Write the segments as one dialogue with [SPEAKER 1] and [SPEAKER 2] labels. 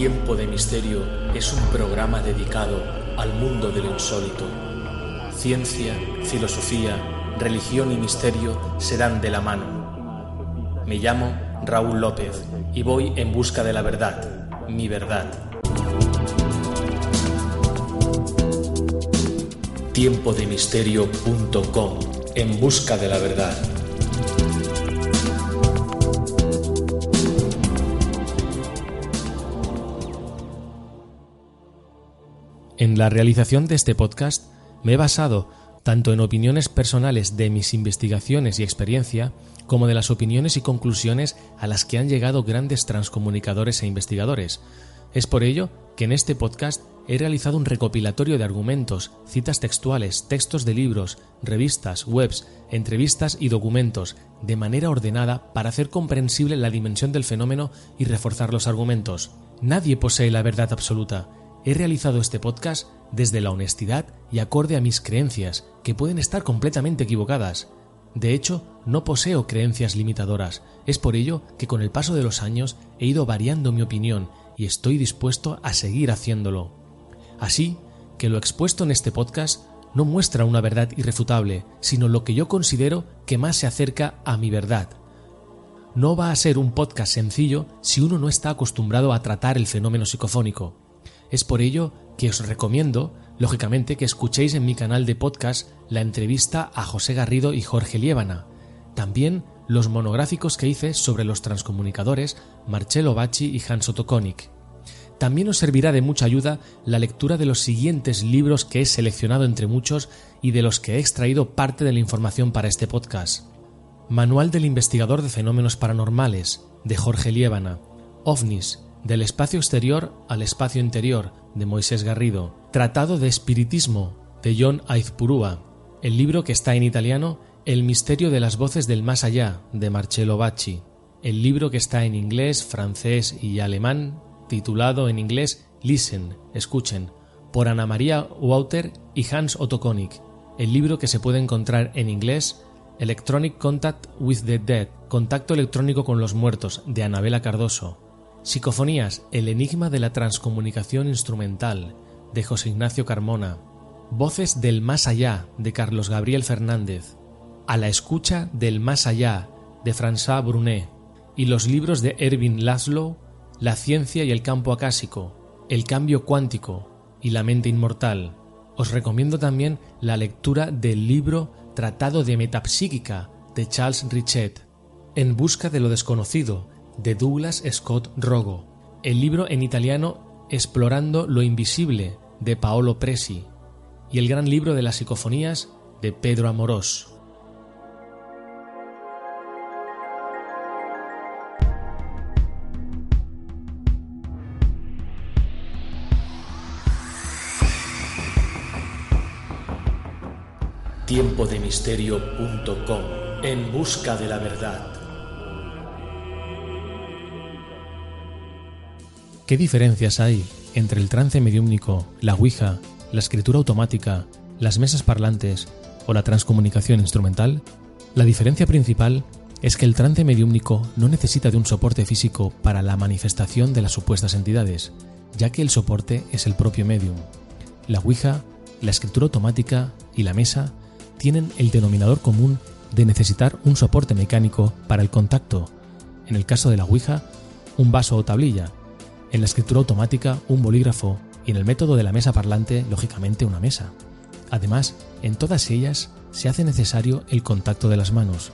[SPEAKER 1] Tiempo de Misterio es un programa dedicado al mundo del insólito. Ciencia, filosofía, religión y misterio serán de la mano. Me llamo Raúl López y voy en busca de la verdad, mi verdad. Tiempodemisterio.com En busca de la verdad.
[SPEAKER 2] En la realización de este podcast me he basado tanto en opiniones personales de mis investigaciones y experiencia, como de las opiniones y conclusiones a las que han llegado grandes transcomunicadores e investigadores. Es por ello que en este podcast he realizado un recopilatorio de argumentos, citas textuales, textos de libros, revistas, webs, entrevistas y documentos, de manera ordenada para hacer comprensible la dimensión del fenómeno y reforzar los argumentos. Nadie posee la verdad absoluta, He realizado este podcast desde la honestidad y acorde a mis creencias, que pueden estar completamente equivocadas. De hecho, no poseo creencias limitadoras. Es por ello que con el paso de los años he ido variando mi opinión y estoy dispuesto a seguir haciéndolo. Así que lo expuesto en este podcast no muestra una verdad irrefutable, sino lo que yo considero que más se acerca a mi verdad. No va a ser un podcast sencillo si uno no está acostumbrado a tratar el fenómeno psicofónico. Es por ello que os recomiendo, lógicamente, que escuchéis en mi canal de podcast la entrevista a José Garrido y Jorge Liébana. También los monográficos que hice sobre los transcomunicadores Marcello Bacci y Hans Otto También os servirá de mucha ayuda la lectura de los siguientes libros que he seleccionado entre muchos y de los que he extraído parte de la información para este podcast. Manual del investigador de fenómenos paranormales, de Jorge Liébana. OVNIS, del espacio exterior al espacio interior, de Moisés Garrido. Tratado de Espiritismo, de John Aizpurúa. El libro que está en italiano, El misterio de las voces del más allá, de Marcello Bacci. El libro que está en inglés, francés y alemán, titulado en inglés Listen, escuchen, por Ana María Wouter y Hans Otto Konig. El libro que se puede encontrar en inglés, Electronic Contact with the Dead, Contacto electrónico con los muertos, de Anabela Cardoso. Psicofonías, el enigma de la transcomunicación instrumental, de José Ignacio Carmona. Voces del más allá, de Carlos Gabriel Fernández. A la escucha del más allá, de François Brunet. Y los libros de Erwin Laszlo, La ciencia y el campo acásico, El cambio cuántico y La mente inmortal. Os recomiendo también la lectura del libro Tratado de Metapsíquica, de Charles Richet. En busca de lo desconocido, de Douglas Scott Rogo, el libro en italiano Explorando lo Invisible de Paolo Presi y el gran libro de las psicofonías de Pedro Amorós.
[SPEAKER 1] Tiempodemisterio.com En busca de la verdad.
[SPEAKER 2] ¿Qué diferencias hay entre el trance mediúmnico, la Ouija, la escritura automática, las mesas parlantes o la transcomunicación instrumental? La diferencia principal es que el trance mediúmnico no necesita de un soporte físico para la manifestación de las supuestas entidades, ya que el soporte es el propio medium. La Ouija, la escritura automática y la mesa tienen el denominador común de necesitar un soporte mecánico para el contacto. En el caso de la Ouija, un vaso o tablilla, en la escritura automática un bolígrafo y en el método de la mesa parlante, lógicamente, una mesa. Además, en todas ellas se hace necesario el contacto de las manos.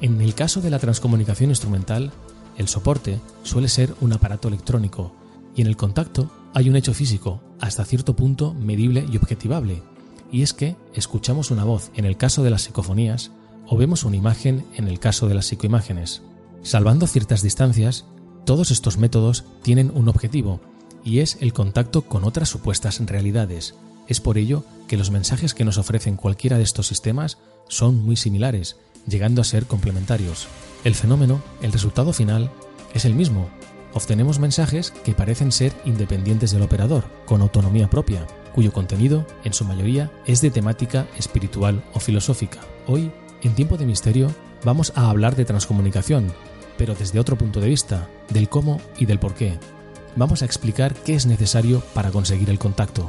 [SPEAKER 2] En el caso de la transcomunicación instrumental, el soporte suele ser un aparato electrónico y en el contacto hay un hecho físico, hasta cierto punto medible y objetivable, y es que escuchamos una voz en el caso de las psicofonías o vemos una imagen en el caso de las psicoimágenes. Salvando ciertas distancias, todos estos métodos tienen un objetivo, y es el contacto con otras supuestas realidades. Es por ello que los mensajes que nos ofrecen cualquiera de estos sistemas son muy similares, llegando a ser complementarios. El fenómeno, el resultado final, es el mismo. Obtenemos mensajes que parecen ser independientes del operador, con autonomía propia, cuyo contenido, en su mayoría, es de temática espiritual o filosófica. Hoy, en Tiempo de Misterio, vamos a hablar de transcomunicación, pero desde otro punto de vista, del cómo y del por qué. Vamos a explicar qué es necesario para conseguir el contacto.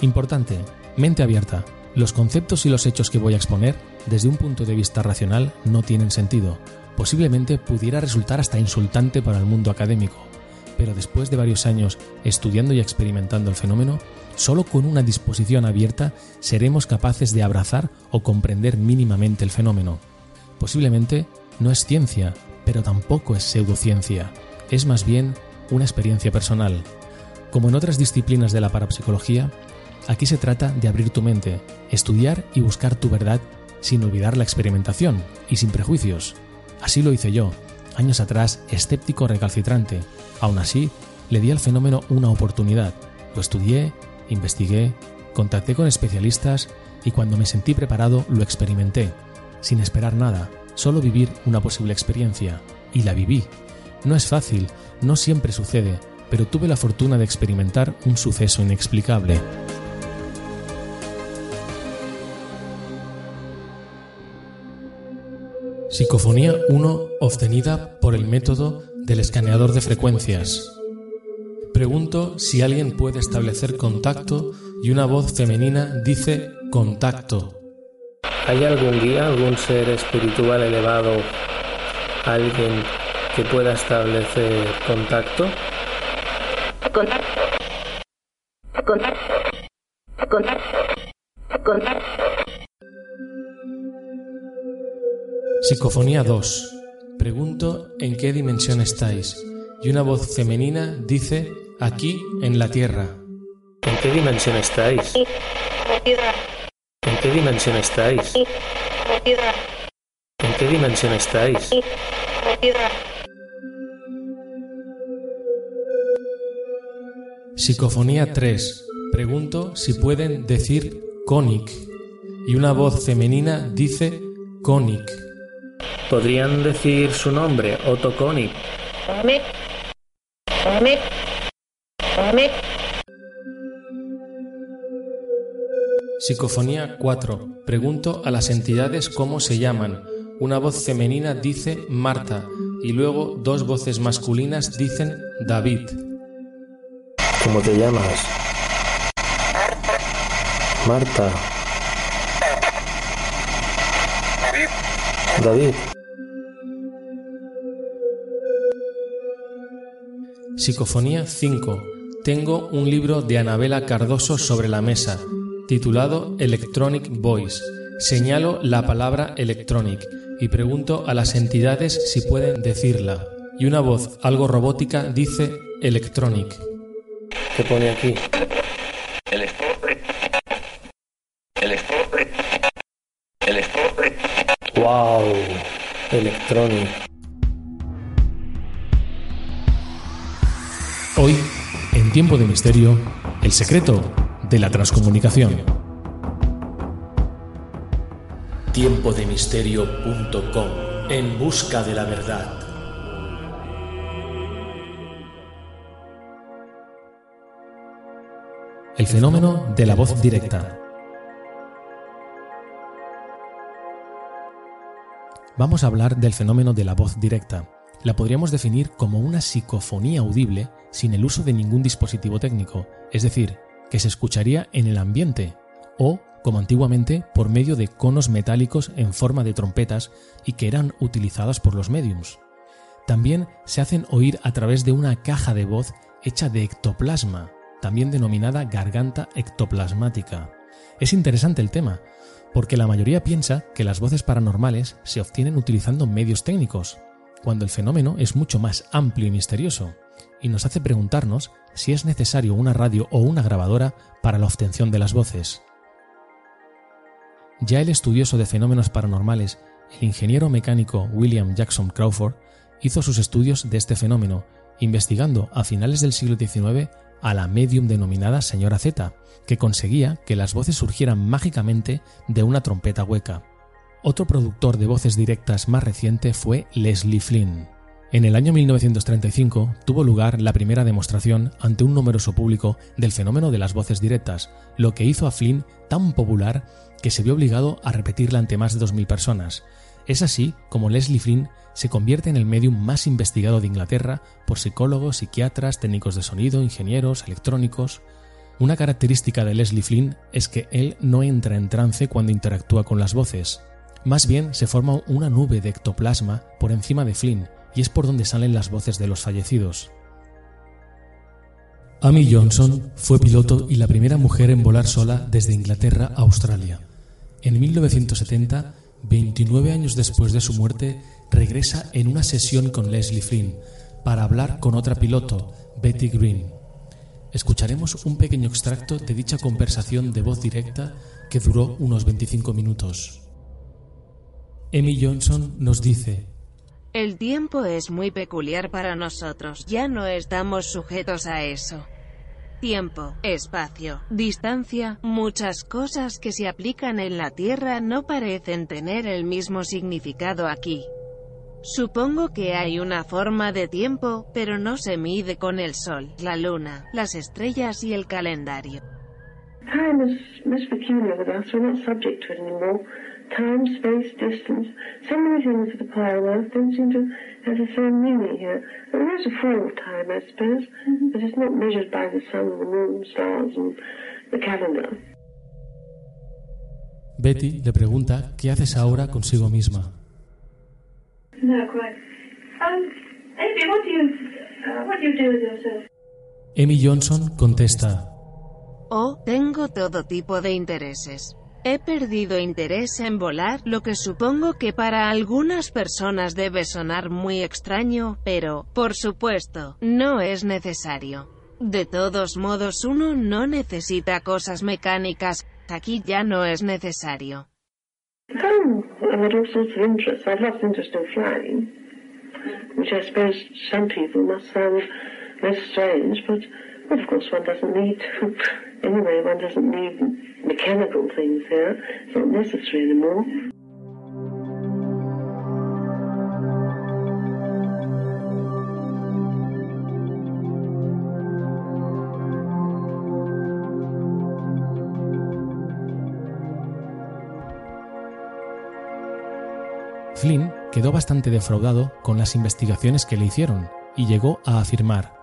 [SPEAKER 2] Importante, mente abierta. Los conceptos y los hechos que voy a exponer, desde un punto de vista racional, no tienen sentido. Posiblemente pudiera resultar hasta insultante para el mundo académico, pero después de varios años estudiando y experimentando el fenómeno, solo con una disposición abierta seremos capaces de abrazar o comprender mínimamente el fenómeno. Posiblemente no es ciencia, pero tampoco es pseudociencia, es más bien una experiencia personal. Como en otras disciplinas de la parapsicología, aquí se trata de abrir tu mente, estudiar y buscar tu verdad sin olvidar la experimentación y sin prejuicios. Así lo hice yo, años atrás escéptico recalcitrante. Aún así, le di al fenómeno una oportunidad. Lo estudié, investigué, contacté con especialistas y cuando me sentí preparado lo experimenté, sin esperar nada, solo vivir una posible experiencia. Y la viví. No es fácil, no siempre sucede, pero tuve la fortuna de experimentar un suceso inexplicable. Psicofonía 1 obtenida por el método del escaneador de frecuencias. Pregunto si alguien puede establecer contacto y una voz femenina dice contacto.
[SPEAKER 1] ¿Hay algún guía, algún ser espiritual elevado, alguien que pueda establecer contacto?
[SPEAKER 3] Contacto. Contacto. Contacto. Contacto.
[SPEAKER 2] Psicofonía 2. Pregunto en qué dimensión estáis. Y una voz femenina dice aquí en la Tierra.
[SPEAKER 1] ¿En qué dimensión estáis? ¿En qué dimensión estáis? ¿En qué dimensión estáis?
[SPEAKER 2] Psicofonía 3. Pregunto si pueden decir conic. Y una voz femenina dice conic.
[SPEAKER 1] ¿Podrían decir su nombre, Otto Konig?
[SPEAKER 2] Psicofonía 4. Pregunto a las entidades cómo se llaman. Una voz femenina dice Marta y luego dos voces masculinas dicen David.
[SPEAKER 1] ¿Cómo te llamas? Marta. David.
[SPEAKER 2] Psicofonía 5. Tengo un libro de Anabela Cardoso sobre la mesa, titulado Electronic Voice. Señalo la palabra electronic y pregunto a las entidades si pueden decirla. Y una voz algo robótica dice electronic.
[SPEAKER 1] ¿Qué pone aquí? ¡Wow! Electronic.
[SPEAKER 2] Hoy, en Tiempo de Misterio, el secreto de la transcomunicación.
[SPEAKER 1] Tiempodemisterio.com En busca de la verdad.
[SPEAKER 2] El fenómeno de la voz directa. Vamos a hablar del fenómeno de la voz directa. La podríamos definir como una psicofonía audible sin el uso de ningún dispositivo técnico, es decir, que se escucharía en el ambiente o, como antiguamente, por medio de conos metálicos en forma de trompetas y que eran utilizadas por los mediums. También se hacen oír a través de una caja de voz hecha de ectoplasma, también denominada garganta ectoplasmática. Es interesante el tema, porque la mayoría piensa que las voces paranormales se obtienen utilizando medios técnicos, cuando el fenómeno es mucho más amplio y misterioso. Y nos hace preguntarnos si es necesario una radio o una grabadora para la obtención de las voces. Ya el estudioso de fenómenos paranormales, el ingeniero mecánico William Jackson Crawford, hizo sus estudios de este fenómeno, investigando a finales del siglo XIX a la medium denominada señora Z, que conseguía que las voces surgieran mágicamente de una trompeta hueca. Otro productor de voces directas más reciente fue Leslie Flynn. En el año 1935 tuvo lugar la primera demostración ante un numeroso público del fenómeno de las voces directas, lo que hizo a Flynn tan popular que se vio obligado a repetirla ante más de 2.000 personas. Es así como Leslie Flynn se convierte en el medium más investigado de Inglaterra por psicólogos, psiquiatras, técnicos de sonido, ingenieros, electrónicos. Una característica de Leslie Flynn es que él no entra en trance cuando interactúa con las voces. Más bien se forma una nube de ectoplasma por encima de Flynn, y es por donde salen las voces de los fallecidos. Amy Johnson fue piloto y la primera mujer en volar sola desde Inglaterra a Australia. En 1970, 29 años después de su muerte, regresa en una sesión con Leslie Flynn para hablar con otra piloto, Betty Green. Escucharemos un pequeño extracto de dicha conversación de voz directa que duró unos 25 minutos. Amy Johnson nos dice,
[SPEAKER 4] el tiempo es muy peculiar para nosotros, ya no estamos sujetos a eso. Tiempo, espacio, distancia, muchas cosas que se aplican en la Tierra no parecen tener el mismo significado aquí. Supongo que hay una forma de tiempo, pero no se mide con el sol, la luna, las estrellas y el calendario. time, space, distance, so many things of the planet Earth don't seem to have the same meaning here. And there is a form of time, I suppose, mm-hmm. but it's not measured by the sun, the moon, stars, and the calendar.
[SPEAKER 2] Betty le pregunta qué haces ahora consigo misma.
[SPEAKER 5] No, quite. Um, Amy, what do you, uh, what do you do with yourself?
[SPEAKER 2] Amy Johnson contesta.
[SPEAKER 4] Oh, tengo todo tipo de intereses. He perdido interés en volar, lo que supongo que para algunas personas debe sonar muy extraño, pero, por supuesto, no es necesario. De todos modos uno no necesita cosas mecánicas, aquí ya no es necesario.
[SPEAKER 5] anyway, one doesn't need mechanical things here. It's not necessary anymore.
[SPEAKER 2] Flynn quedó bastante defraudado con las investigaciones que le hicieron y llegó a afirmar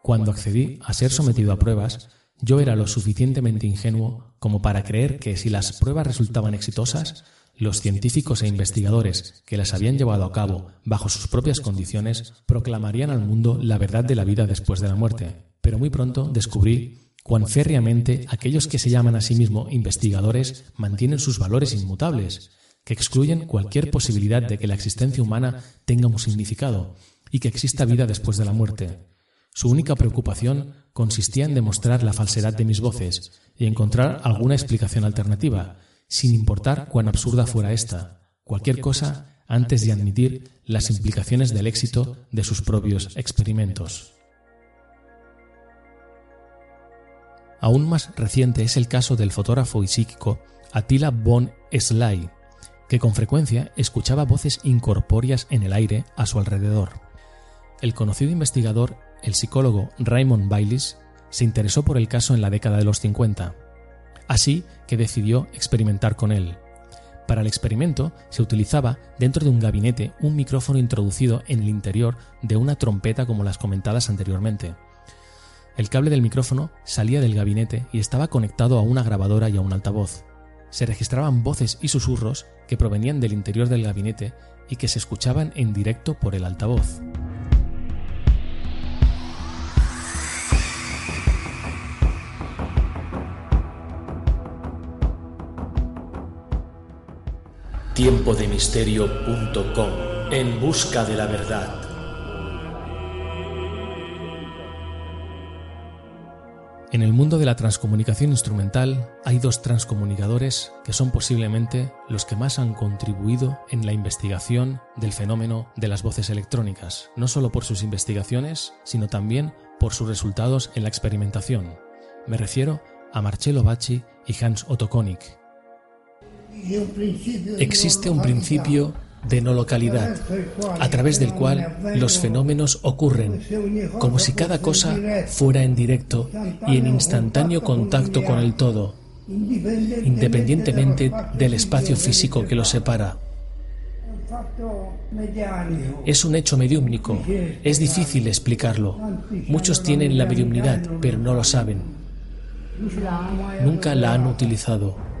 [SPEAKER 2] cuando accedí a ser sometido a pruebas, yo era lo suficientemente ingenuo como para creer que si las pruebas resultaban exitosas, los científicos e investigadores que las habían llevado a cabo bajo sus propias condiciones proclamarían al mundo la verdad de la vida después de la muerte. Pero muy pronto descubrí cuán férreamente aquellos que se llaman a sí mismos investigadores mantienen sus valores inmutables, que excluyen cualquier posibilidad de que la existencia humana tenga un significado y que exista vida después de la muerte. Su única preocupación consistía en demostrar la falsedad de mis voces y encontrar alguna explicación alternativa, sin importar cuán absurda fuera esta, cualquier cosa antes de admitir las implicaciones del éxito de sus propios experimentos. Aún más reciente es el caso del fotógrafo y psíquico Attila von Sly, que con frecuencia escuchaba voces incorpóreas en el aire a su alrededor. El conocido investigador el psicólogo Raymond Baylis se interesó por el caso en la década de los 50, así que decidió experimentar con él. Para el experimento se utilizaba dentro de un gabinete un micrófono introducido en el interior de una trompeta como las comentadas anteriormente. El cable del micrófono salía del gabinete y estaba conectado a una grabadora y a un altavoz. Se registraban voces y susurros que provenían del interior del gabinete y que se escuchaban en directo por el altavoz.
[SPEAKER 1] tiempodemisterio.com en busca de la verdad.
[SPEAKER 2] En el mundo de la transcomunicación instrumental hay dos transcomunicadores que son posiblemente los que más han contribuido en la investigación del fenómeno de las voces electrónicas, no solo por sus investigaciones, sino también por sus resultados en la experimentación. Me refiero a Marcello Bacci y Hans Otto Koenig, Existe un principio de no localidad, a través del cual los fenómenos ocurren, como si cada cosa fuera en directo y en instantáneo contacto con el todo, independientemente del espacio físico que los separa. Es un hecho mediúmnico, es difícil explicarlo. Muchos tienen la mediumnidad, pero no lo saben. Nunca la han utilizado.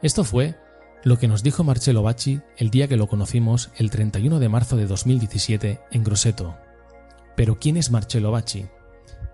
[SPEAKER 2] Esto fue lo que nos dijo Marcello Bacci el día que lo conocimos el 31 de marzo de 2017 en Grosseto. Pero ¿quién es Marcello Bacci?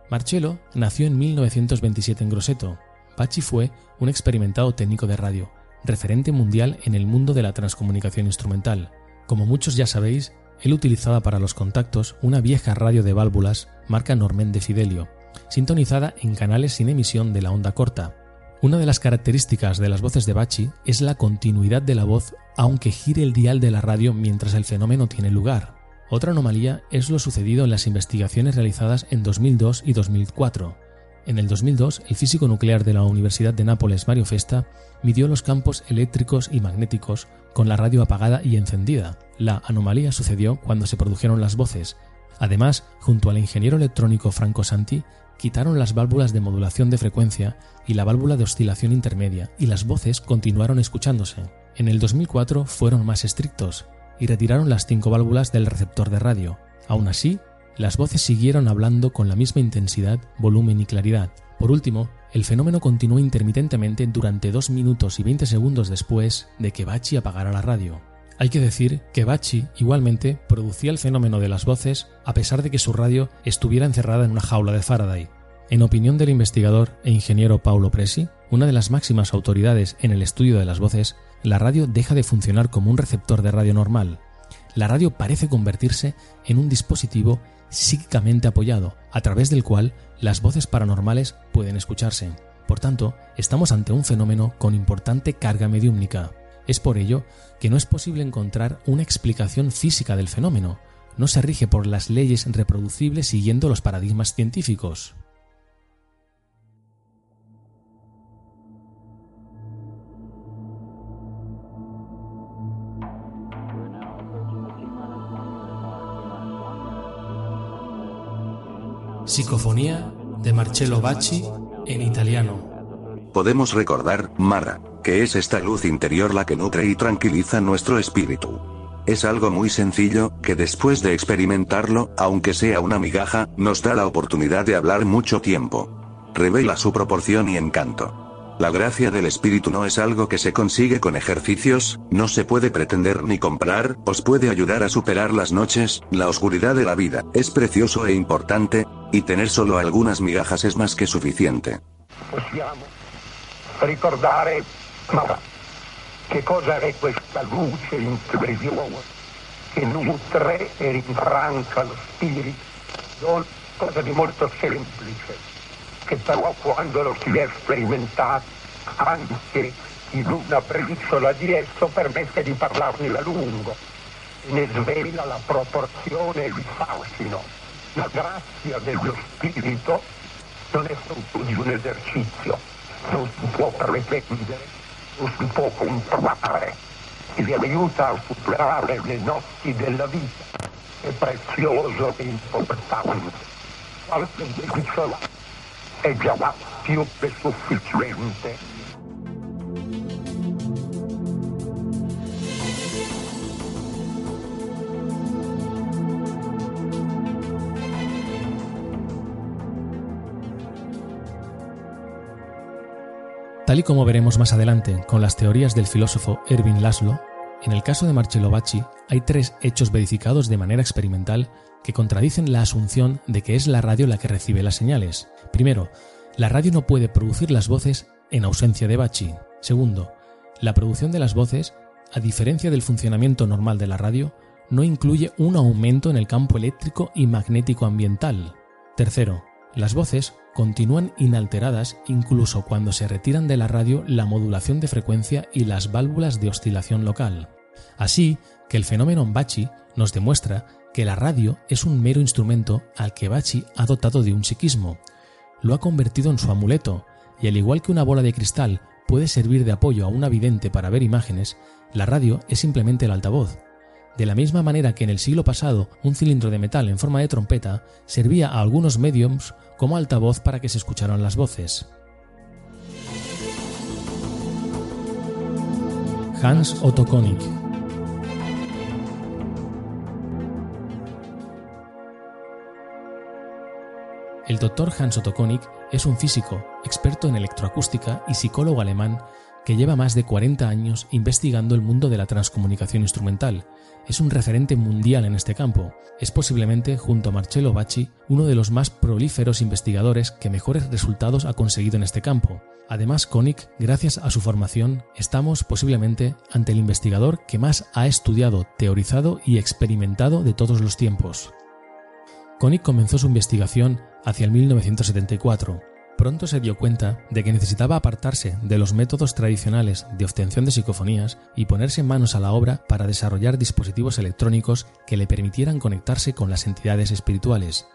[SPEAKER 2] Marcello nació en 1927 en Grosseto. Bacci fue un experimentado técnico de radio, referente mundial en el mundo de la transcomunicación instrumental. Como muchos ya sabéis, él utilizaba para los contactos una vieja radio de válvulas marca Normen de Fidelio, sintonizada en canales sin emisión de la onda corta, una de las características de las voces de Bachi es la continuidad de la voz aunque gire el dial de la radio mientras el fenómeno tiene lugar. Otra anomalía es lo sucedido en las investigaciones realizadas en 2002 y 2004. En el 2002, el físico nuclear de la Universidad de Nápoles, Mario Festa, midió los campos eléctricos y magnéticos con la radio apagada y encendida. La anomalía sucedió cuando se produjeron las voces. Además, junto al ingeniero electrónico Franco Santi, quitaron las válvulas de modulación de frecuencia y la válvula de oscilación intermedia, y las voces continuaron escuchándose. En el 2004 fueron más estrictos y retiraron las cinco válvulas del receptor de radio. Aún así, las voces siguieron hablando con la misma intensidad, volumen y claridad. Por último, el fenómeno continuó intermitentemente durante 2 minutos y 20 segundos después de que Bachi apagara la radio. Hay que decir que Bachi igualmente producía el fenómeno de las voces a pesar de que su radio estuviera encerrada en una jaula de Faraday. En opinión del investigador e ingeniero Paulo Presi, una de las máximas autoridades en el estudio de las voces, la radio deja de funcionar como un receptor de radio normal. La radio parece convertirse en un dispositivo psíquicamente apoyado, a través del cual las voces paranormales pueden escucharse. Por tanto, estamos ante un fenómeno con importante carga mediúmnica. Es por ello que no es posible encontrar una explicación física del fenómeno, no se rige por las leyes reproducibles siguiendo los paradigmas científicos. Psicofonía de Marcello Bacci en italiano.
[SPEAKER 6] Podemos recordar, Mara, que es esta luz interior la que nutre y tranquiliza nuestro espíritu. Es algo muy sencillo, que después de experimentarlo, aunque sea una migaja, nos da la oportunidad de hablar mucho tiempo. Revela su proporción y encanto. La gracia del espíritu no es algo que se consigue con ejercicios, no se puede pretender ni comprar, os puede ayudar a superar las noches, la oscuridad de la vida, es precioso e importante, y tener solo algunas migajas es más que suficiente.
[SPEAKER 7] Ma che cosa è questa luce interiore che nutre e rinfranca lo spirito? Cosa di molto semplice, che però quando lo si è sperimentato, anche in una briciola di esso, permette di parlarne a lungo e ne svela la proporzione e il fascino. La grazia dello spirito non è frutto di un esercizio, non si può pretendere non si può comprare e vi aiuta a superare le notti della vita. È prezioso e importante. Qualche briciola è già più che sufficiente.
[SPEAKER 2] Tal y como veremos más adelante con las teorías del filósofo Erwin Laszlo, en el caso de Marcello Bacci hay tres hechos verificados de manera experimental que contradicen la asunción de que es la radio la que recibe las señales. Primero, la radio no puede producir las voces en ausencia de Bacci. Segundo, la producción de las voces, a diferencia del funcionamiento normal de la radio, no incluye un aumento en el campo eléctrico y magnético ambiental. Tercero, las voces continúan inalteradas incluso cuando se retiran de la radio la modulación de frecuencia y las válvulas de oscilación local. Así que el fenómeno Bachi nos demuestra que la radio es un mero instrumento al que Bachi ha dotado de un psiquismo. Lo ha convertido en su amuleto, y al igual que una bola de cristal puede servir de apoyo a un vidente para ver imágenes, la radio es simplemente el altavoz. De la misma manera que en el siglo pasado un cilindro de metal en forma de trompeta servía a algunos mediums como altavoz para que se escucharan las voces. Hans Otto Konig El doctor Hans Otto Konig es un físico, experto en electroacústica y psicólogo alemán que lleva más de 40 años investigando el mundo de la transcomunicación instrumental. Es un referente mundial en este campo. Es posiblemente, junto a Marcello Bacci, uno de los más prolíferos investigadores que mejores resultados ha conseguido en este campo. Además, Koenig, gracias a su formación, estamos posiblemente ante el investigador que más ha estudiado, teorizado y experimentado de todos los tiempos. Koenig comenzó su investigación hacia el 1974 pronto se dio cuenta de que necesitaba apartarse de los métodos tradicionales de obtención de psicofonías y ponerse manos a la obra para desarrollar dispositivos electrónicos que le permitieran conectarse con las entidades espirituales.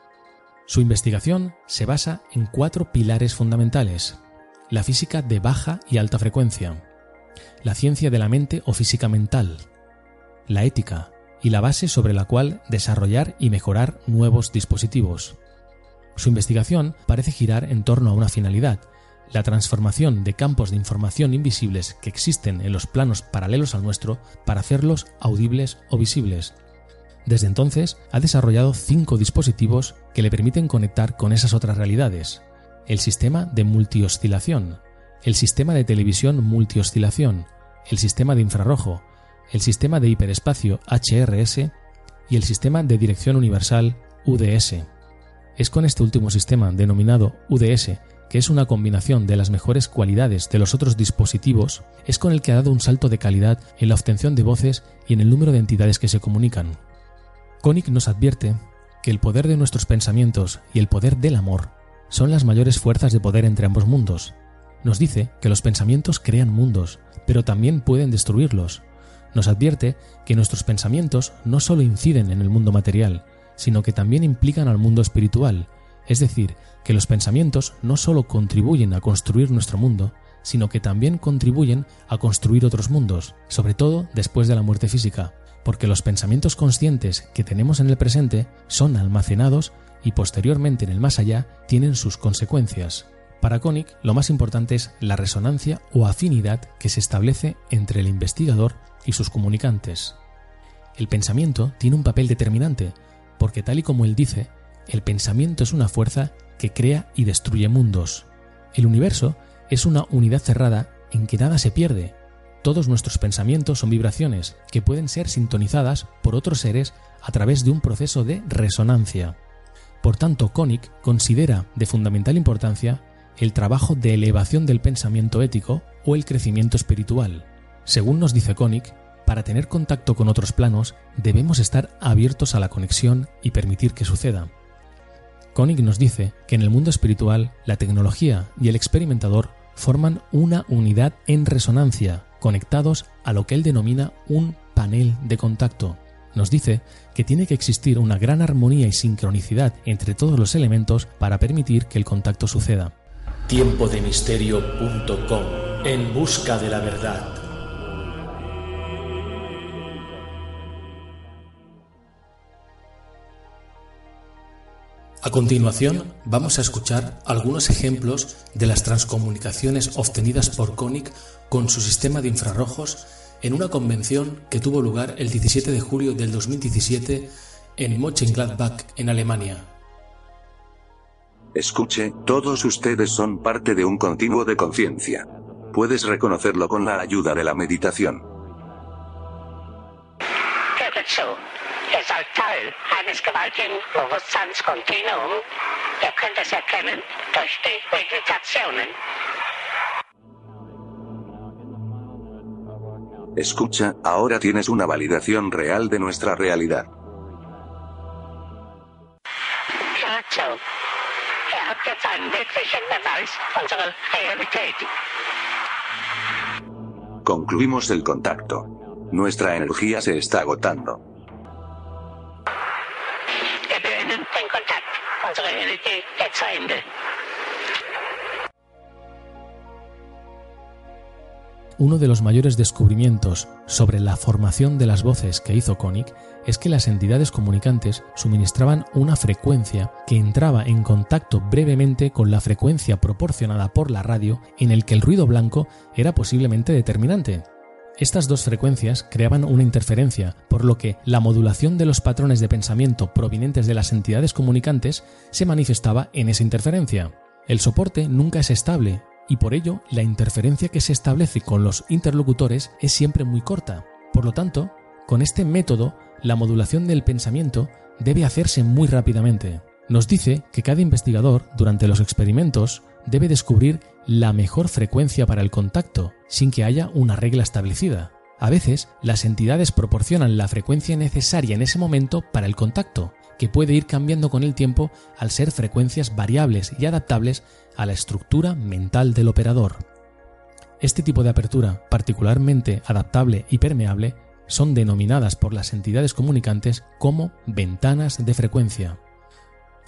[SPEAKER 2] Su investigación se basa en cuatro pilares fundamentales. La física de baja y alta frecuencia, la ciencia de la mente o física mental, la ética y la base sobre la cual desarrollar y mejorar nuevos dispositivos. Su investigación parece girar en torno a una finalidad, la transformación de campos de información invisibles que existen en los planos paralelos al nuestro para hacerlos audibles o visibles. Desde entonces ha desarrollado cinco dispositivos que le permiten conectar con esas otras realidades. El sistema de multioscilación, el sistema de televisión multioscilación, el sistema de infrarrojo, el sistema de hiperespacio HRS y el sistema de dirección universal UDS. Es con este último sistema, denominado UDS, que es una combinación de las mejores cualidades de los otros dispositivos, es con el que ha dado un salto de calidad en la obtención de voces y en el número de entidades que se comunican. Koenig nos advierte que el poder de nuestros pensamientos y el poder del amor son las mayores fuerzas de poder entre ambos mundos. Nos dice que los pensamientos crean mundos, pero también pueden destruirlos. Nos advierte que nuestros pensamientos no solo inciden en el mundo material, sino que también implican al mundo espiritual, es decir, que los pensamientos no solo contribuyen a construir nuestro mundo, sino que también contribuyen a construir otros mundos, sobre todo después de la muerte física, porque los pensamientos conscientes que tenemos en el presente son almacenados y posteriormente en el más allá tienen sus consecuencias. Para Koenig, lo más importante es la resonancia o afinidad que se establece entre el investigador y sus comunicantes. El pensamiento tiene un papel determinante, porque tal y como él dice, el pensamiento es una fuerza que crea y destruye mundos. El universo es una unidad cerrada en que nada se pierde. Todos nuestros pensamientos son vibraciones que pueden ser sintonizadas por otros seres a través de un proceso de resonancia. Por tanto, Koenig considera de fundamental importancia el trabajo de elevación del pensamiento ético o el crecimiento espiritual. Según nos dice Koenig, para tener contacto con otros planos debemos estar abiertos a la conexión y permitir que suceda. Koenig nos dice que en el mundo espiritual la tecnología y el experimentador forman una unidad en resonancia, conectados a lo que él denomina un panel de contacto. Nos dice que tiene que existir una gran armonía y sincronicidad entre todos los elementos para permitir que el contacto suceda.
[SPEAKER 1] Tiempo de misterio.com En busca de la verdad. A continuación, vamos a escuchar algunos ejemplos de las transcomunicaciones obtenidas por Koenig con su sistema de infrarrojos en una convención que tuvo lugar el 17 de julio del 2017 en Mönchengladbach, en Alemania.
[SPEAKER 6] Escuche, todos ustedes son parte de un continuo de conciencia. Puedes reconocerlo con la ayuda de la meditación.
[SPEAKER 7] Teil eines gewaltigen Bewusstseinskontinuums. Ihr könnt es erkennen durch die Meditationen.
[SPEAKER 6] Escucha, ahora tienes una validación real de nuestra realidad.
[SPEAKER 7] Nacho,
[SPEAKER 6] Concluimos el contacto. Nuestra energía se está agotando.
[SPEAKER 2] Uno de los mayores descubrimientos sobre la formación de las voces que hizo Koenig es que las entidades comunicantes suministraban una frecuencia que entraba en contacto brevemente con la frecuencia proporcionada por la radio en el que el ruido blanco era posiblemente determinante. Estas dos frecuencias creaban una interferencia, por lo que la modulación de los patrones de pensamiento provenientes de las entidades comunicantes se manifestaba en esa interferencia. El soporte nunca es estable y por ello la interferencia que se establece con los interlocutores es siempre muy corta. Por lo tanto, con este método, la modulación del pensamiento debe hacerse muy rápidamente. Nos dice que cada investigador, durante los experimentos, debe descubrir la mejor frecuencia para el contacto, sin que haya una regla establecida. A veces, las entidades proporcionan la frecuencia necesaria en ese momento para el contacto, que puede ir cambiando con el tiempo al ser frecuencias variables y adaptables a la estructura mental del operador. Este tipo de apertura, particularmente adaptable y permeable, son denominadas por las entidades comunicantes como ventanas de frecuencia.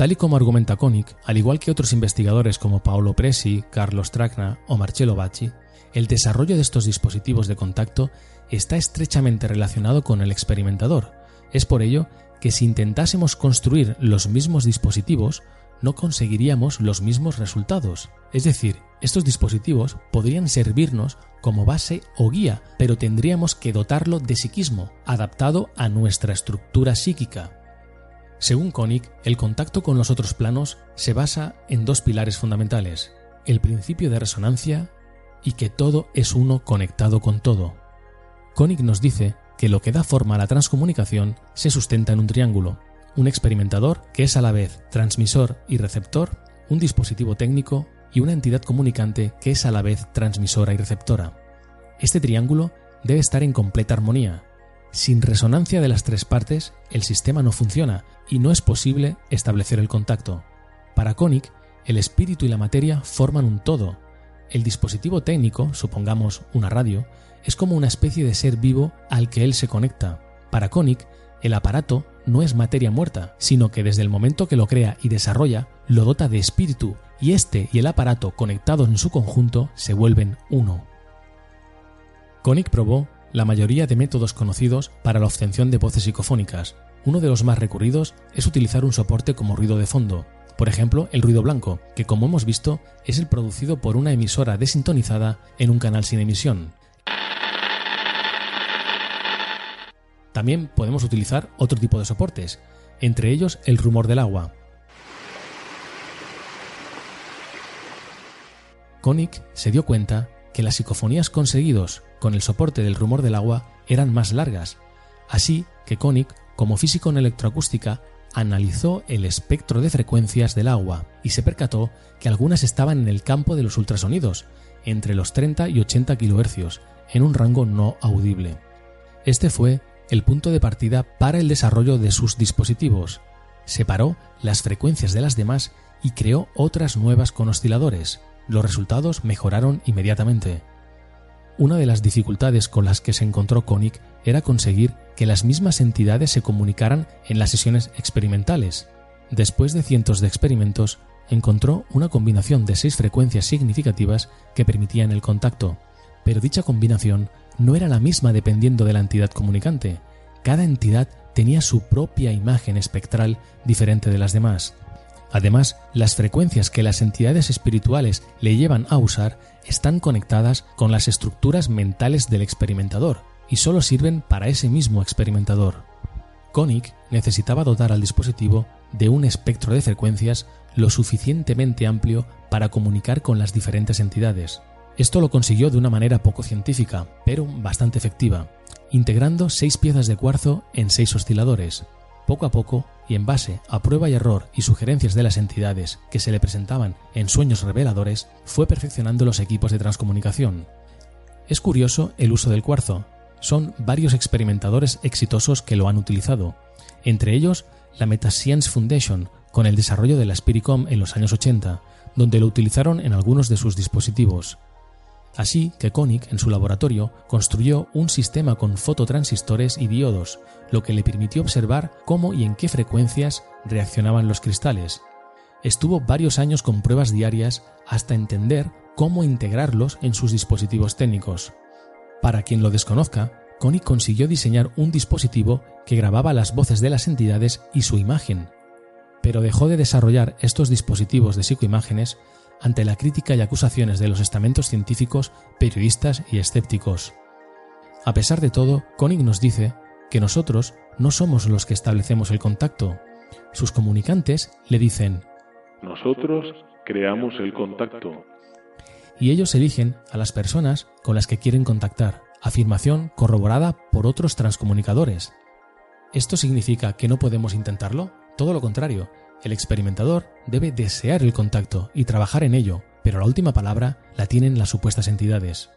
[SPEAKER 2] Tal y como argumenta Koenig, al igual que otros investigadores como Paolo Presi, Carlos Tracna o Marcello Bacci, el desarrollo de estos dispositivos de contacto está estrechamente relacionado con el experimentador. Es por ello que si intentásemos construir los mismos dispositivos, no conseguiríamos los mismos resultados. Es decir, estos dispositivos podrían servirnos como base o guía, pero tendríamos que dotarlo de psiquismo, adaptado a nuestra estructura psíquica. Según Koenig, el contacto con los otros planos se basa en dos pilares fundamentales, el principio de resonancia y que todo es uno conectado con todo. Koenig nos dice que lo que da forma a la transcomunicación se sustenta en un triángulo, un experimentador que es a la vez transmisor y receptor, un dispositivo técnico y una entidad comunicante que es a la vez transmisora y receptora. Este triángulo debe estar en completa armonía. Sin resonancia de las tres partes, el sistema no funciona y no es posible establecer el contacto. Para Koenig, el espíritu y la materia forman un todo. El dispositivo técnico, supongamos una radio, es como una especie de ser vivo al que él se conecta. Para Koenig, el aparato no es materia muerta, sino que desde el momento que lo crea y desarrolla, lo dota de espíritu, y este y el aparato conectados en su conjunto se vuelven uno. Koenig probó la mayoría de métodos conocidos para la obtención de voces psicofónicas. Uno de los más recurridos es utilizar un soporte como ruido de fondo, por ejemplo, el ruido blanco, que como hemos visto es el producido por una emisora desintonizada en un canal sin emisión, También podemos utilizar otro tipo de soportes, entre ellos el rumor del agua. Koenig se dio cuenta que las psicofonías conseguidos con el soporte del rumor del agua eran más largas, así que Koenig, como físico en electroacústica, analizó el espectro de frecuencias del agua y se percató que algunas estaban en el campo de los ultrasonidos, entre los 30 y 80 kHz, en un rango no audible. Este fue el punto de partida para el desarrollo de sus dispositivos. Separó las frecuencias de las demás y creó otras nuevas con osciladores. Los resultados mejoraron inmediatamente. Una de las dificultades con las que se encontró Koenig era conseguir que las mismas entidades se comunicaran en las sesiones experimentales. Después de cientos de experimentos, encontró una combinación de seis frecuencias significativas que permitían el contacto, pero dicha combinación no era la misma dependiendo de la entidad comunicante. Cada entidad tenía su propia imagen espectral diferente de las demás. Además, las frecuencias que las entidades espirituales le llevan a usar están conectadas con las estructuras mentales del experimentador y solo sirven para ese mismo experimentador. Koenig necesitaba dotar al dispositivo de un espectro de frecuencias lo suficientemente amplio para comunicar con las diferentes entidades. Esto lo consiguió de una manera poco científica, pero bastante efectiva, integrando seis piezas de cuarzo en seis osciladores. Poco a poco, y en base a prueba y error y sugerencias de las entidades que se le presentaban en sueños reveladores, fue perfeccionando los equipos de transcomunicación. Es curioso el uso del cuarzo. Son varios experimentadores exitosos que lo han utilizado, entre ellos la Metascience Foundation, con el desarrollo de la Spiricom en los años 80, donde lo utilizaron en algunos de sus dispositivos. Así que Koenig, en su laboratorio, construyó un sistema con fototransistores y diodos, lo que le permitió observar cómo y en qué frecuencias reaccionaban los cristales. Estuvo varios años con pruebas diarias hasta entender cómo integrarlos en sus dispositivos técnicos. Para quien lo desconozca, Koenig consiguió diseñar un dispositivo que grababa las voces de las entidades y su imagen, pero dejó de desarrollar estos dispositivos de psicoimágenes ante la crítica y acusaciones de los estamentos científicos, periodistas y escépticos. A pesar de todo, Koenig nos dice que nosotros no somos los que establecemos el contacto. Sus comunicantes le dicen,
[SPEAKER 8] Nosotros creamos el contacto.
[SPEAKER 2] Y ellos eligen a las personas con las que quieren contactar, afirmación corroborada por otros transcomunicadores. ¿Esto significa que no podemos intentarlo? Todo lo contrario, el experimentador debe desear el contacto y trabajar en ello, pero la última palabra la tienen las supuestas entidades.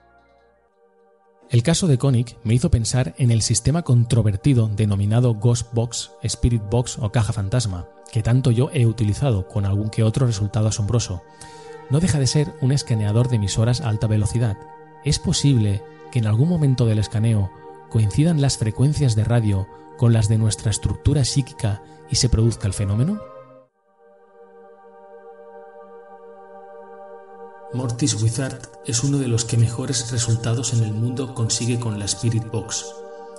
[SPEAKER 2] El caso de Koenig me hizo pensar en el sistema controvertido denominado Ghost Box, Spirit Box o caja fantasma, que tanto yo he utilizado con algún que otro resultado asombroso. No deja de ser un escaneador de emisoras a alta velocidad. ¿Es posible que en algún momento del escaneo coincidan las frecuencias de radio con las de nuestra estructura psíquica y se produzca el fenómeno? Mortis Wizard es uno de los que mejores resultados en el mundo consigue con la Spirit Box.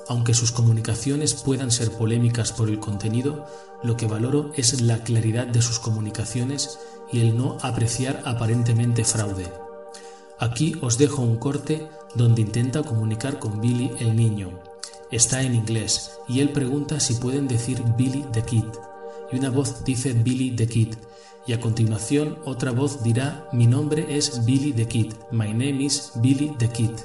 [SPEAKER 2] Aunque sus comunicaciones puedan ser polémicas por el contenido, lo que valoro es la claridad de sus comunicaciones y el no apreciar aparentemente fraude. Aquí os dejo un corte donde intenta comunicar con Billy el niño. Está en inglés y él pregunta si pueden decir Billy the Kid. Y una voz dice Billy the Kid y a continuación otra voz dirá mi nombre es Billy the Kid, my name is Billy the Kid.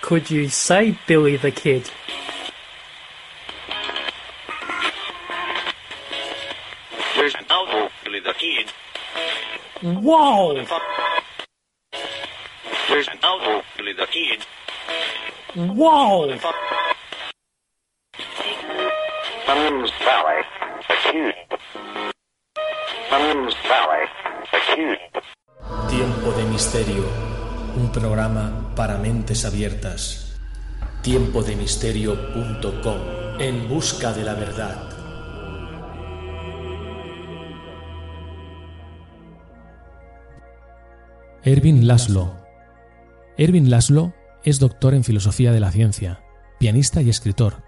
[SPEAKER 9] Could you say Billy the Kid?
[SPEAKER 10] There's no Billy the Kid.
[SPEAKER 9] Whoa!
[SPEAKER 10] There's no Billy the Kid.
[SPEAKER 9] Whoa!
[SPEAKER 10] Valley.
[SPEAKER 1] Tiempo de Misterio, un programa para mentes abiertas. Tiempodemisterio.com, en busca de la verdad.
[SPEAKER 2] Erwin Laszlo. Erwin Laszlo es doctor en filosofía de la ciencia, pianista y escritor,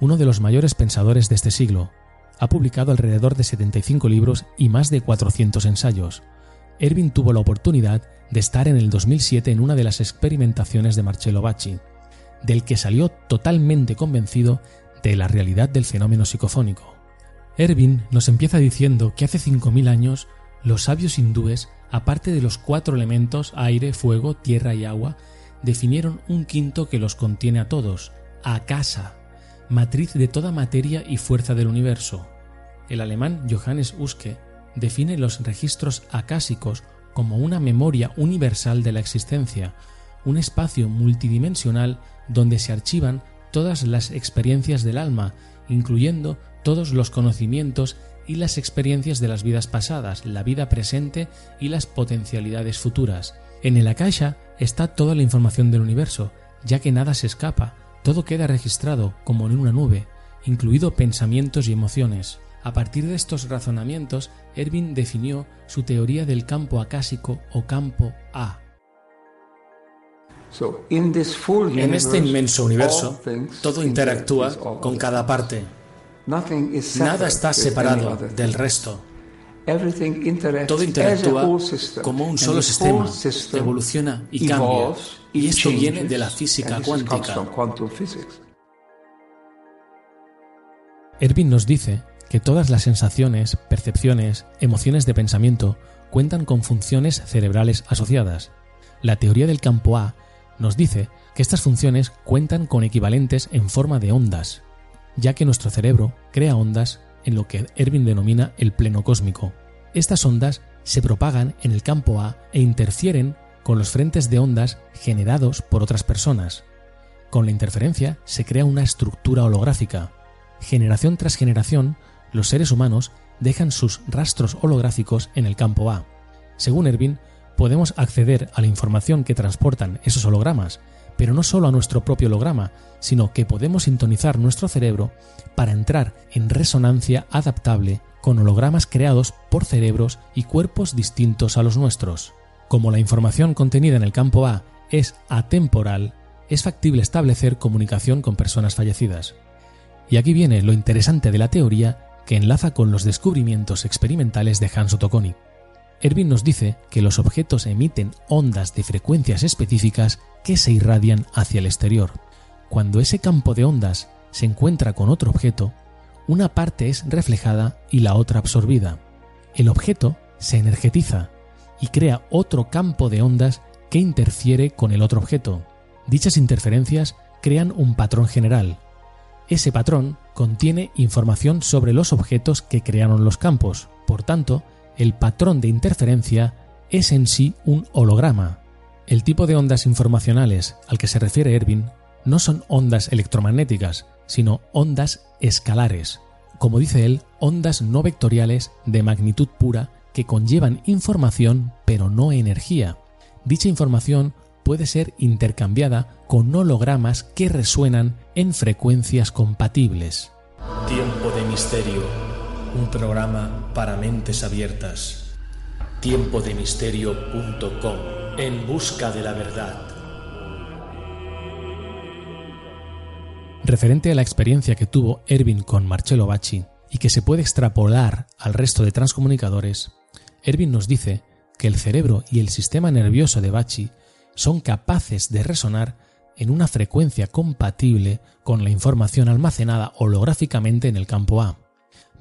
[SPEAKER 2] uno de los mayores pensadores de este siglo. Ha publicado alrededor de 75 libros y más de 400 ensayos. Erwin tuvo la oportunidad de estar en el 2007 en una de las experimentaciones de Marcello Bacci, del que salió totalmente convencido de la realidad del fenómeno psicofónico. Erwin nos empieza diciendo que hace 5.000 años los sabios hindúes, aparte de los cuatro elementos aire, fuego, tierra y agua, definieron un quinto que los contiene a todos, Akasa, matriz de toda materia y fuerza del universo. El alemán Johannes Huske define los registros acásicos como una memoria universal de la existencia, un espacio multidimensional donde se archivan todas las experiencias del alma, incluyendo todos los conocimientos y las experiencias de las vidas pasadas, la vida presente y las potencialidades futuras. En el Akasha está toda la información del universo, ya que nada se escapa, todo queda registrado como en una nube, incluido pensamientos y emociones. A partir de estos razonamientos, Erwin definió su teoría del campo acásico o campo A.
[SPEAKER 1] En este inmenso universo, todo interactúa con cada parte. Nada está separado del resto. Todo interactúa como un solo sistema, evoluciona y cambia. Y esto viene de la física cuántica.
[SPEAKER 2] Erwin nos dice que todas las sensaciones, percepciones, emociones de pensamiento cuentan con funciones cerebrales asociadas. La teoría del campo A nos dice que estas funciones cuentan con equivalentes en forma de ondas, ya que nuestro cerebro crea ondas en lo que Erwin denomina el pleno cósmico. Estas ondas se propagan en el campo A e interfieren con los frentes de ondas generados por otras personas. Con la interferencia se crea una estructura holográfica. Generación tras generación, los seres humanos dejan sus rastros holográficos en el campo A. Según Ervin, podemos acceder a la información que transportan esos hologramas, pero no solo a nuestro propio holograma, sino que podemos sintonizar nuestro cerebro para entrar en resonancia adaptable con hologramas creados por cerebros y cuerpos distintos a los nuestros. Como la información contenida en el campo A es atemporal, es factible establecer comunicación con personas fallecidas. Y aquí viene lo interesante de la teoría que enlaza con los descubrimientos experimentales de Hans Otto Erwin nos dice que los objetos emiten ondas de frecuencias específicas que se irradian hacia el exterior. Cuando ese campo de ondas se encuentra con otro objeto, una parte es reflejada y la otra absorbida. El objeto se energetiza y crea otro campo de ondas que interfiere con el otro objeto. Dichas interferencias crean un patrón general. Ese patrón contiene información sobre los objetos que crearon los campos. Por tanto, el patrón de interferencia es en sí un holograma. El tipo de ondas informacionales al que se refiere Erwin no son ondas electromagnéticas, sino ondas escalares, como dice él, ondas no vectoriales de magnitud pura que conllevan información pero no energía. Dicha información puede ser intercambiada con hologramas que resuenan en frecuencias compatibles.
[SPEAKER 1] Tiempo de misterio, un programa para mentes abiertas. Tiempodemisterio.com En busca de la verdad.
[SPEAKER 2] Referente a la experiencia que tuvo Erwin con Marcello Bacci y que se puede extrapolar al resto de transcomunicadores, Erwin nos dice que el cerebro y el sistema nervioso de Bacci son capaces de resonar en una frecuencia compatible con la información almacenada holográficamente en el campo A.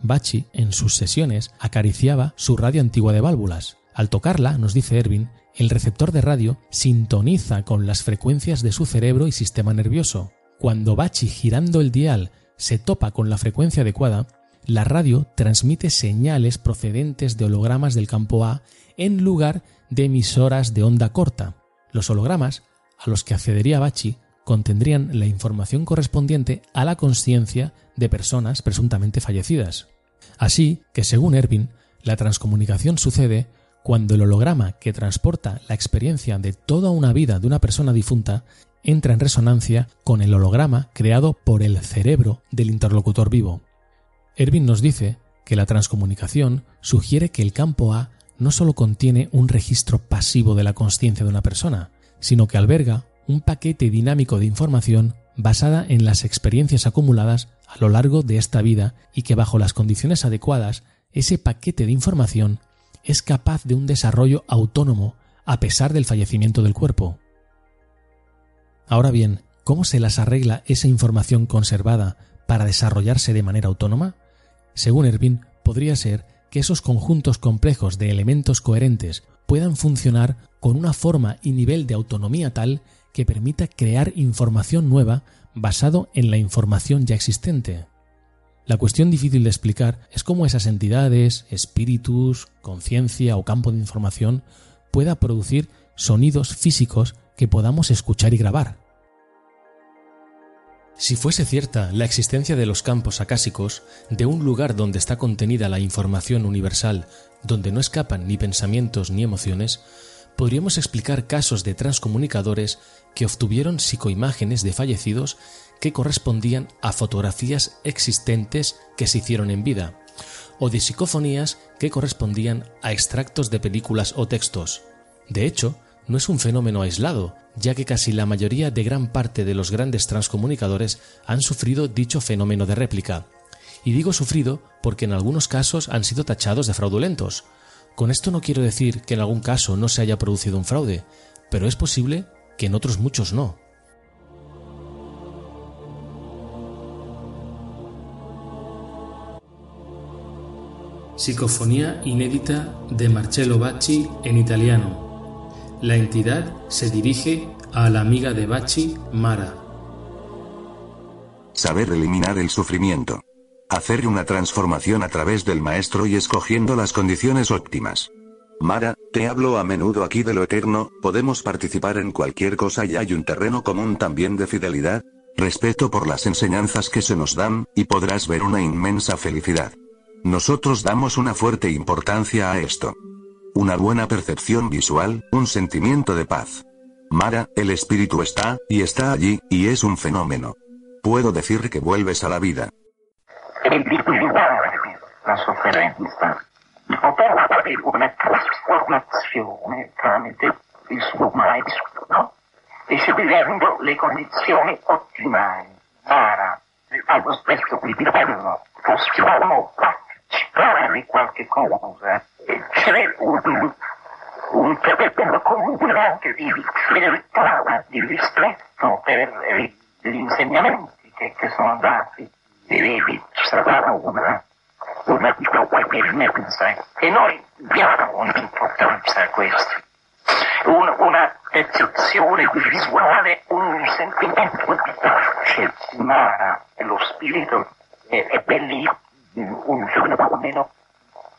[SPEAKER 2] Bacci, en sus sesiones, acariciaba su radio antigua de válvulas. Al tocarla, nos dice Erwin, el receptor de radio sintoniza con las frecuencias de su cerebro y sistema nervioso. Cuando Bacci, girando el dial, se topa con la frecuencia adecuada, la radio transmite señales procedentes de hologramas del campo A en lugar de emisoras de onda corta. Los hologramas a los que accedería Bacci contendrían la información correspondiente a la conciencia de personas presuntamente fallecidas. Así que, según Erwin, la transcomunicación sucede cuando el holograma que transporta la experiencia de toda una vida de una persona difunta entra en resonancia con el holograma creado por el cerebro del interlocutor vivo. Erwin nos dice que la transcomunicación sugiere que el campo A no solo contiene un registro pasivo de la conciencia de una persona, sino que alberga un paquete dinámico de información basada en las experiencias acumuladas a lo largo de esta vida y que bajo las condiciones adecuadas ese paquete de información es capaz de un desarrollo autónomo a pesar del fallecimiento del cuerpo. Ahora bien, ¿cómo se las arregla esa información conservada para desarrollarse de manera autónoma? Según Erwin, podría ser que esos conjuntos complejos de elementos coherentes puedan funcionar con una forma y nivel de autonomía tal que permita crear información nueva basado en la información ya existente. La cuestión difícil de explicar es cómo esas entidades, espíritus, conciencia o campo de información pueda producir sonidos físicos que podamos escuchar y grabar. Si fuese cierta la existencia de los campos acásicos, de un lugar donde está contenida la información universal, donde no escapan ni pensamientos ni emociones, podríamos explicar casos de transcomunicadores que obtuvieron psicoimágenes de fallecidos que correspondían a fotografías existentes que se hicieron en vida, o de psicofonías que correspondían a extractos de películas o textos. De hecho, no es un fenómeno aislado, ya que casi la mayoría de gran parte de los grandes transcomunicadores han sufrido dicho fenómeno de réplica. Y digo sufrido porque en algunos casos han sido tachados de fraudulentos. Con esto no quiero decir que en algún caso no se haya producido un fraude, pero es posible que en otros muchos no. Psicofonía inédita de Marcello Bacci en italiano. La entidad se dirige a la amiga de Bachi, Mara.
[SPEAKER 6] Saber eliminar el sufrimiento. Hacer una transformación a través del maestro y escogiendo las condiciones óptimas. Mara, te hablo a menudo aquí de lo eterno, podemos participar en cualquier cosa y hay un terreno común también de fidelidad, respeto por las enseñanzas que se nos dan, y podrás ver una inmensa felicidad. nosotros damos una fuerte importancia a esto. Una buena percepción visual, un sentimiento de paz. Mara, el espíritu está, y está allí, y es un fenómeno. Puedo decir que vuelves a la vida.
[SPEAKER 7] La sofferenza, opera per una trasformazione tramite il suo maestro, esibendo le condizioni ottimali. Mara, allo stesso livello, possiamo partecipare qualche cosa. C'è un, un terreno comune anche di fedeltà, di rispetto per gli insegnamenti che, che sono dati. Devi sarà una, una esperienza e noi diamo un'importanza a questo. Un, una percezione visuale, un sentimento di pace, ma lo spirito è, è bellissimo, un giorno almeno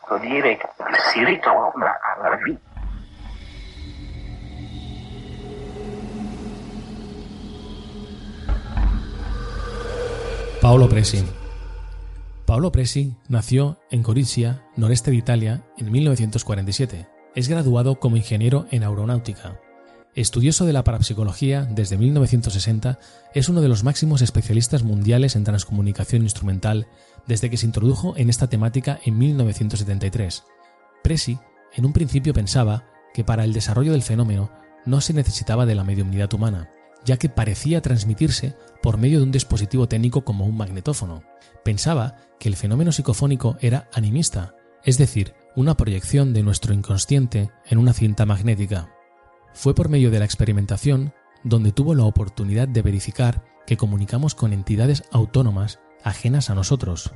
[SPEAKER 7] può dire che si ritorna alla vita.
[SPEAKER 2] Paolo Presi. Paolo Presi nació en Gorizia, noreste de Italia, en 1947. Es graduado como ingeniero en aeronáutica. Estudioso de la parapsicología desde 1960, es uno de los máximos especialistas mundiales en transcomunicación instrumental desde que se introdujo en esta temática en 1973. Presi, en un principio pensaba que para el desarrollo del fenómeno no se necesitaba de la mediumnidad humana, ya que parecía transmitirse por medio de un dispositivo técnico como un magnetófono. Pensaba que el fenómeno psicofónico era animista, es decir, una proyección de nuestro inconsciente en una cinta magnética. Fue por medio de la experimentación donde tuvo la oportunidad de verificar que comunicamos con entidades autónomas ajenas a nosotros.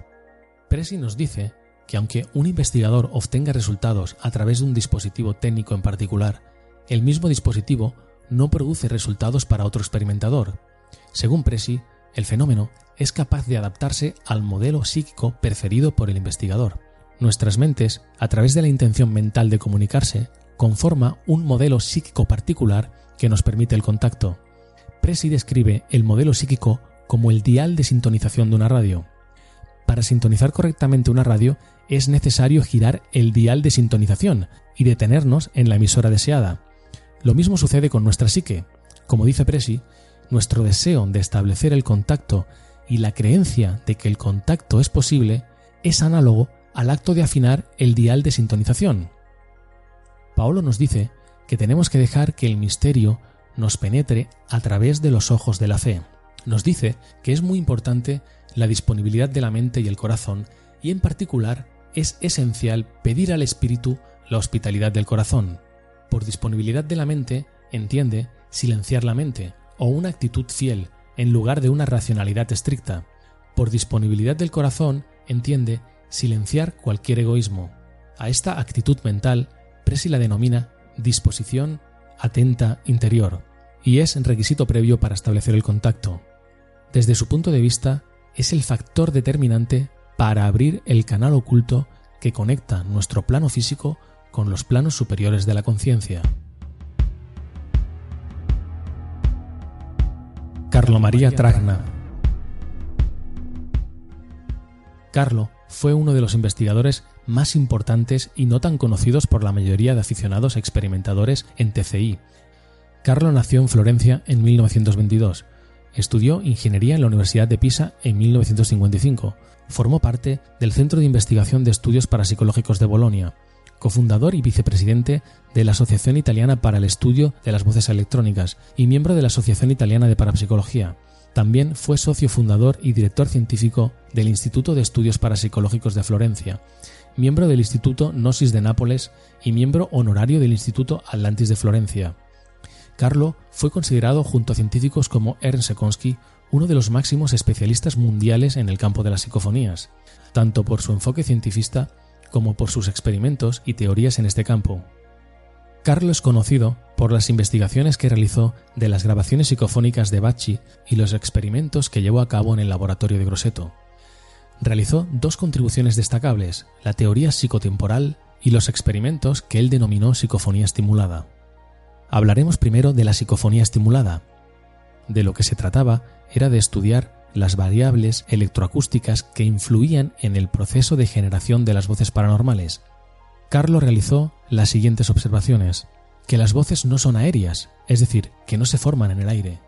[SPEAKER 2] Presi nos dice que aunque un investigador obtenga resultados a través de un dispositivo técnico en particular, el mismo dispositivo no produce resultados para otro experimentador. Según Presi, el fenómeno es capaz de adaptarse al modelo psíquico preferido por el investigador. Nuestras mentes, a través de la intención mental de comunicarse, conforma un modelo psíquico particular que nos permite el contacto. Presi describe el modelo psíquico como el dial de sintonización de una radio. Para sintonizar correctamente una radio es necesario girar el dial de sintonización y detenernos en la emisora deseada. Lo mismo sucede con nuestra psique. Como dice Presi, nuestro deseo de establecer el contacto y la creencia de que el contacto es posible es análogo al acto de afinar el dial de sintonización. Paolo nos dice que tenemos que dejar que el misterio nos penetre a través de los ojos de la fe. Nos dice que es muy importante la disponibilidad de la mente y el corazón y en particular es esencial pedir al espíritu la hospitalidad del corazón. Por disponibilidad de la mente entiende silenciar la mente o una actitud fiel en lugar de una racionalidad estricta. Por disponibilidad del corazón entiende silenciar cualquier egoísmo. A esta actitud mental Presi la denomina disposición atenta interior y es requisito previo para establecer el contacto. Desde su punto de vista, es el factor determinante para abrir el canal oculto que conecta nuestro plano físico con los planos superiores de la conciencia. Carlo María Tragna Carlo fue uno de los investigadores más importantes y no tan conocidos por la mayoría de aficionados experimentadores en TCI. Carlo nació en Florencia en 1922. Estudió ingeniería en la Universidad de Pisa en 1955. Formó parte del Centro de Investigación de Estudios Parapsicológicos de Bolonia. Cofundador y vicepresidente de la Asociación Italiana para el Estudio de las Voces Electrónicas y miembro de la Asociación Italiana de Parapsicología. También fue socio fundador y director científico del Instituto de Estudios Parapsicológicos de Florencia, miembro del Instituto Gnosis de Nápoles y miembro honorario del Instituto Atlantis de Florencia. Carlo fue considerado junto a científicos como Ernst Sekonsky uno de los máximos especialistas mundiales en el campo de las psicofonías, tanto por su enfoque científico como por sus experimentos y teorías en este campo. Carlo es conocido por las investigaciones que realizó de las grabaciones psicofónicas de Bacci y los experimentos que llevó a cabo en el laboratorio de Grosseto. Realizó dos contribuciones destacables, la teoría psicotemporal y los experimentos que él denominó psicofonía estimulada. Hablaremos primero de la psicofonía estimulada. De lo que se trataba era de estudiar las variables electroacústicas que influían en el proceso de generación de las voces paranormales. Carlo realizó las siguientes observaciones, que las voces no son aéreas, es decir, que no se forman en el aire.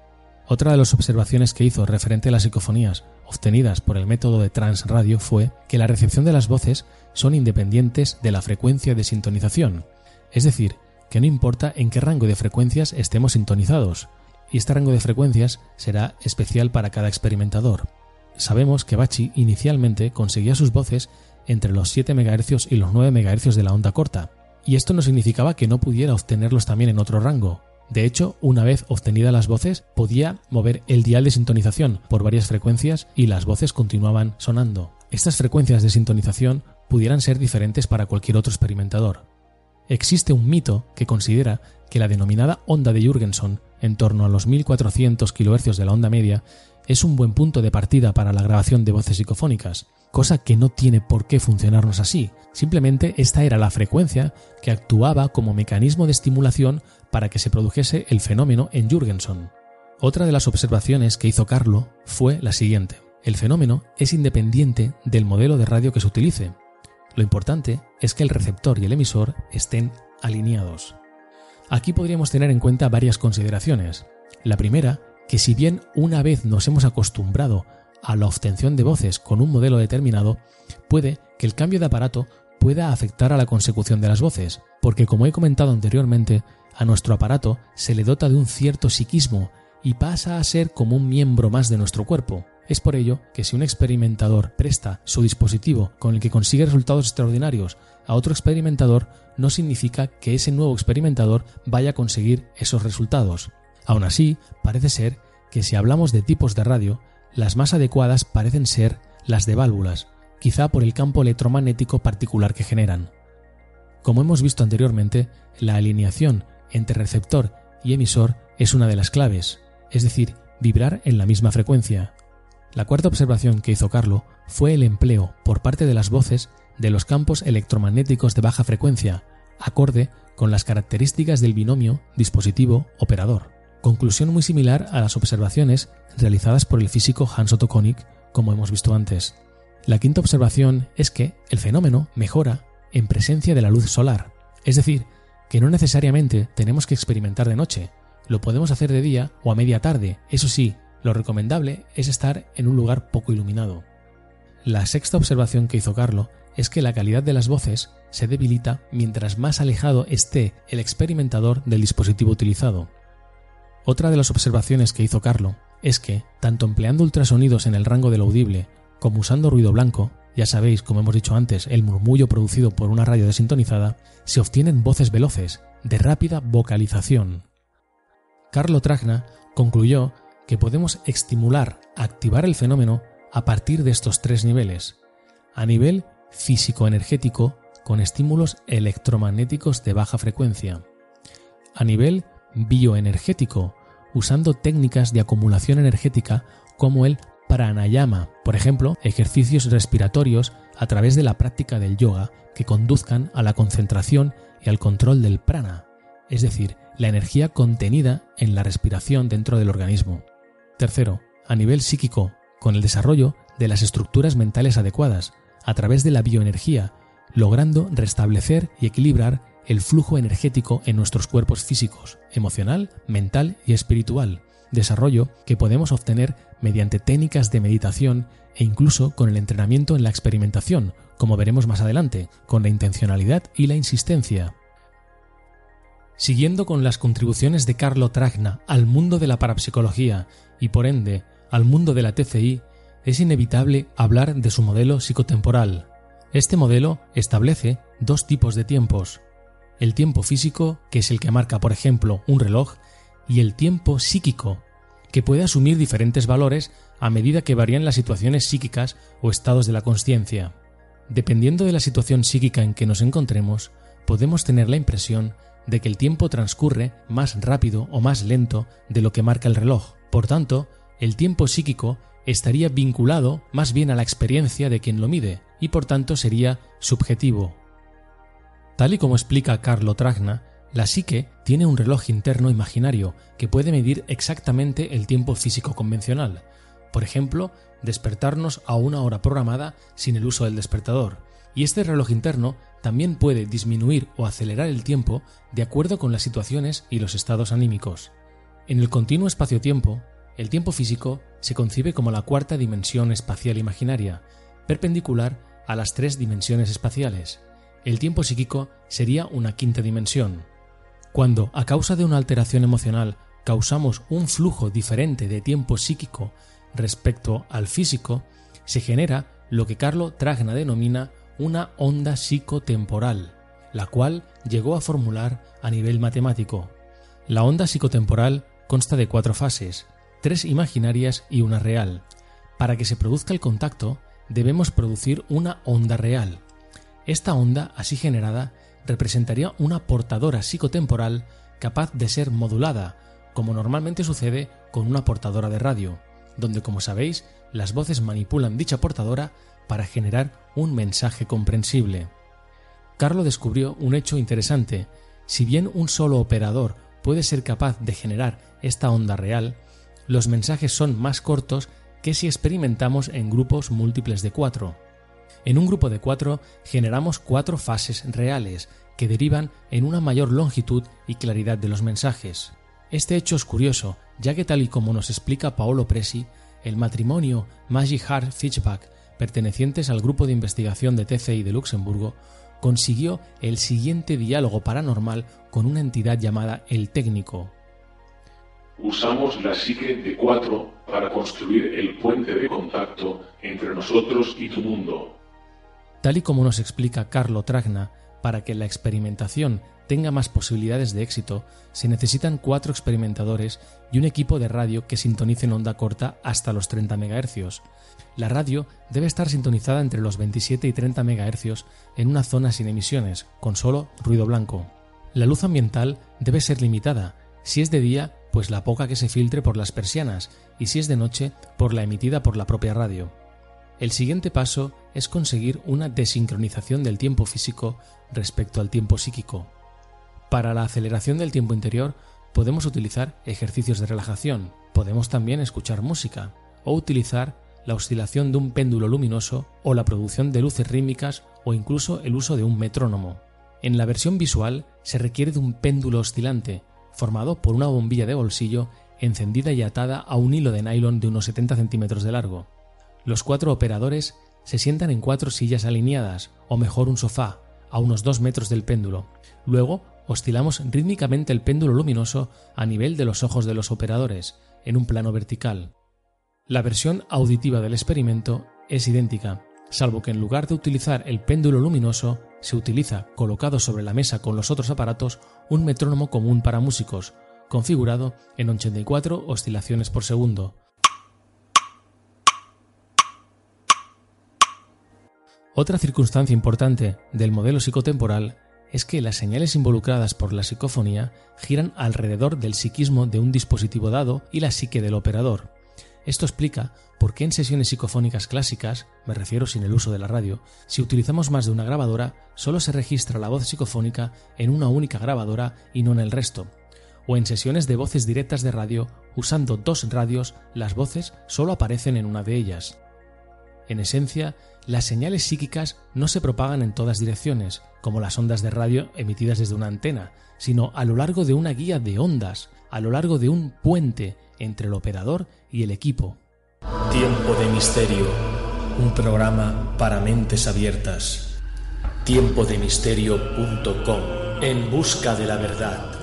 [SPEAKER 2] Otra de las observaciones que hizo referente a las psicofonías obtenidas por el método de transradio fue que la recepción de las voces son independientes de la frecuencia de sintonización, es decir, que no importa en qué rango de frecuencias estemos sintonizados, y este rango de frecuencias será especial para cada experimentador. Sabemos que Bachi inicialmente conseguía sus voces entre los 7 MHz y los 9 MHz de la onda corta, y esto no significaba que no pudiera obtenerlos también en otro rango. De hecho, una vez obtenidas las voces, podía mover el dial de sintonización por varias frecuencias y las voces continuaban sonando. Estas frecuencias de sintonización pudieran ser diferentes para cualquier otro experimentador. Existe un mito que considera que la denominada onda de Jürgenson, en torno a los 1400 kHz de la onda media, es un buen punto de partida para la grabación de voces psicofónicas, cosa que no tiene por qué funcionarnos así. Simplemente esta era la frecuencia que actuaba como mecanismo de estimulación para que se produjese el fenómeno en Jürgenson. Otra de las observaciones que hizo Carlo fue la siguiente. El fenómeno es independiente del modelo de radio que se utilice. Lo importante es que el receptor y el emisor estén alineados. Aquí podríamos tener en cuenta varias consideraciones. La primera que si bien una vez nos hemos acostumbrado a la obtención de voces con un modelo determinado, puede que el cambio de aparato pueda afectar a la consecución de las voces, porque como he comentado anteriormente, a nuestro aparato se le dota de un cierto psiquismo y pasa a ser como un miembro más de nuestro cuerpo. Es por ello que si un experimentador presta su dispositivo con el que consigue resultados extraordinarios a otro experimentador, no significa que ese nuevo experimentador vaya a conseguir esos resultados. Aún así, parece ser que si hablamos de tipos de radio, las más adecuadas parecen ser las de válvulas, quizá por el campo electromagnético particular que generan. Como hemos visto anteriormente, la alineación entre receptor y emisor es una de las claves, es decir, vibrar en la misma frecuencia. La cuarta observación que hizo Carlo fue el empleo por parte de las voces de los campos electromagnéticos de baja frecuencia, acorde con las características del binomio dispositivo-operador. Conclusión muy similar a las observaciones realizadas por el físico Hans Otto Konig, como hemos visto antes. La quinta observación es que el fenómeno mejora en presencia de la luz solar, es decir, que no necesariamente tenemos que experimentar de noche, lo podemos hacer de día o a media tarde, eso sí, lo recomendable es estar en un lugar poco iluminado. La sexta observación que hizo Carlo es que la calidad de las voces se debilita mientras más alejado esté el experimentador del dispositivo utilizado. Otra de las observaciones que hizo Carlo es que, tanto empleando ultrasonidos en el rango del audible como usando ruido blanco, ya sabéis, como hemos dicho antes, el murmullo producido por una radio desintonizada, se obtienen voces veloces, de rápida vocalización. Carlo Tragna concluyó que podemos estimular, activar el fenómeno a partir de estos tres niveles. A nivel físico-energético, con estímulos electromagnéticos de baja frecuencia. A nivel bioenergético, usando técnicas de acumulación energética como el pranayama, por ejemplo, ejercicios respiratorios a través de la práctica del yoga que conduzcan a la concentración y al control del prana, es decir, la energía contenida en la respiración dentro del organismo. Tercero, a nivel psíquico, con el desarrollo de las estructuras mentales adecuadas, a través de la bioenergía, logrando restablecer y equilibrar el flujo energético en nuestros cuerpos físicos, emocional, mental y espiritual, desarrollo que podemos obtener mediante técnicas de meditación e incluso con el entrenamiento en la experimentación, como veremos más adelante, con la intencionalidad y la insistencia. Siguiendo con las contribuciones de Carlo Tragna al mundo de la parapsicología y por ende al mundo de la TCI, es inevitable hablar de su modelo psicotemporal. Este modelo establece dos tipos de tiempos, el tiempo físico, que es el que marca, por ejemplo, un reloj, y el tiempo psíquico, que puede asumir diferentes valores a medida que varían las situaciones psíquicas o estados de la conciencia. Dependiendo de la situación psíquica en que nos encontremos, podemos tener la impresión de que el tiempo transcurre más rápido o más lento de lo que marca el reloj. Por tanto, el tiempo psíquico estaría vinculado más bien a la experiencia de quien lo mide y por tanto sería subjetivo. Tal y como explica Carlo Tragna, la psique tiene un reloj interno imaginario que puede medir exactamente el tiempo físico convencional. Por ejemplo, despertarnos a una hora programada sin el uso del despertador. Y este reloj interno también puede disminuir o acelerar el tiempo de acuerdo con las situaciones y los estados anímicos. En el continuo espacio-tiempo, el tiempo físico se concibe como la cuarta dimensión espacial imaginaria, perpendicular a las tres dimensiones espaciales. El tiempo psíquico sería una quinta dimensión. Cuando, a causa de una alteración emocional, causamos un flujo diferente de tiempo psíquico respecto al físico, se genera lo que Carlo Tragna denomina una onda psicotemporal, la cual llegó a formular a nivel matemático. La onda psicotemporal consta de cuatro fases, tres imaginarias y una real. Para que se produzca el contacto, debemos producir una onda real. Esta onda, así generada, representaría una portadora psicotemporal capaz de ser modulada, como normalmente sucede con una portadora de radio, donde, como sabéis, las voces manipulan dicha portadora para generar un mensaje comprensible. Carlo descubrió un hecho interesante. Si bien un solo operador puede ser capaz de generar esta onda real, los mensajes son más cortos que si experimentamos en grupos múltiples de cuatro. En un grupo de cuatro generamos cuatro fases reales que derivan en una mayor longitud y claridad de los mensajes. Este hecho es curioso, ya que tal y como nos explica Paolo Presi, el matrimonio Maggie Hart Fitchback, pertenecientes al grupo de investigación de TCI de Luxemburgo, consiguió el siguiente diálogo paranormal con una entidad llamada el técnico.
[SPEAKER 8] Usamos la psique de cuatro para construir el puente de contacto entre nosotros y tu mundo.
[SPEAKER 2] Tal y como nos explica Carlo Tragna, para que la experimentación tenga más posibilidades de éxito, se necesitan cuatro experimentadores y un equipo de radio que sintonice en onda corta hasta los 30 MHz. La radio debe estar sintonizada entre los 27 y 30 MHz en una zona sin emisiones, con solo ruido blanco. La luz ambiental debe ser limitada. Si es de día, pues la poca que se filtre por las persianas, y si es de noche, por la emitida por la propia radio. El siguiente paso es conseguir una desincronización del tiempo físico respecto al tiempo psíquico. Para la aceleración del tiempo interior podemos utilizar ejercicios de relajación, podemos también escuchar música o utilizar la oscilación de un péndulo luminoso o la producción de luces rítmicas o incluso el uso de un metrónomo. En la versión visual se requiere de un péndulo oscilante, formado por una bombilla de bolsillo encendida y atada a un hilo de nylon de unos 70 centímetros de largo. Los cuatro operadores se sientan en cuatro sillas alineadas, o mejor un sofá, a unos dos metros del péndulo. Luego oscilamos rítmicamente el péndulo luminoso a nivel de los ojos de los operadores, en un plano vertical. La versión auditiva del experimento es idéntica, salvo que en lugar de utilizar el péndulo luminoso, se utiliza, colocado sobre la mesa con los otros aparatos, un metrónomo común para músicos, configurado en 84 oscilaciones por segundo. Otra circunstancia importante del modelo psicotemporal es que las señales involucradas por la psicofonía giran alrededor del psiquismo de un dispositivo dado y la psique del operador. Esto explica por qué en sesiones psicofónicas clásicas, me refiero sin el uso de la radio, si utilizamos más de una grabadora, solo se registra la voz psicofónica en una única grabadora y no en el resto. O en sesiones de voces directas de radio, usando dos radios, las voces solo aparecen en una de ellas. En esencia, las señales psíquicas no se propagan en todas direcciones, como las ondas de radio emitidas desde una antena, sino a lo largo de una guía de ondas, a lo largo de un puente entre el operador y el equipo.
[SPEAKER 1] Tiempo de Misterio, un programa para mentes abiertas. Tiempodemisterio.com, en busca de la verdad.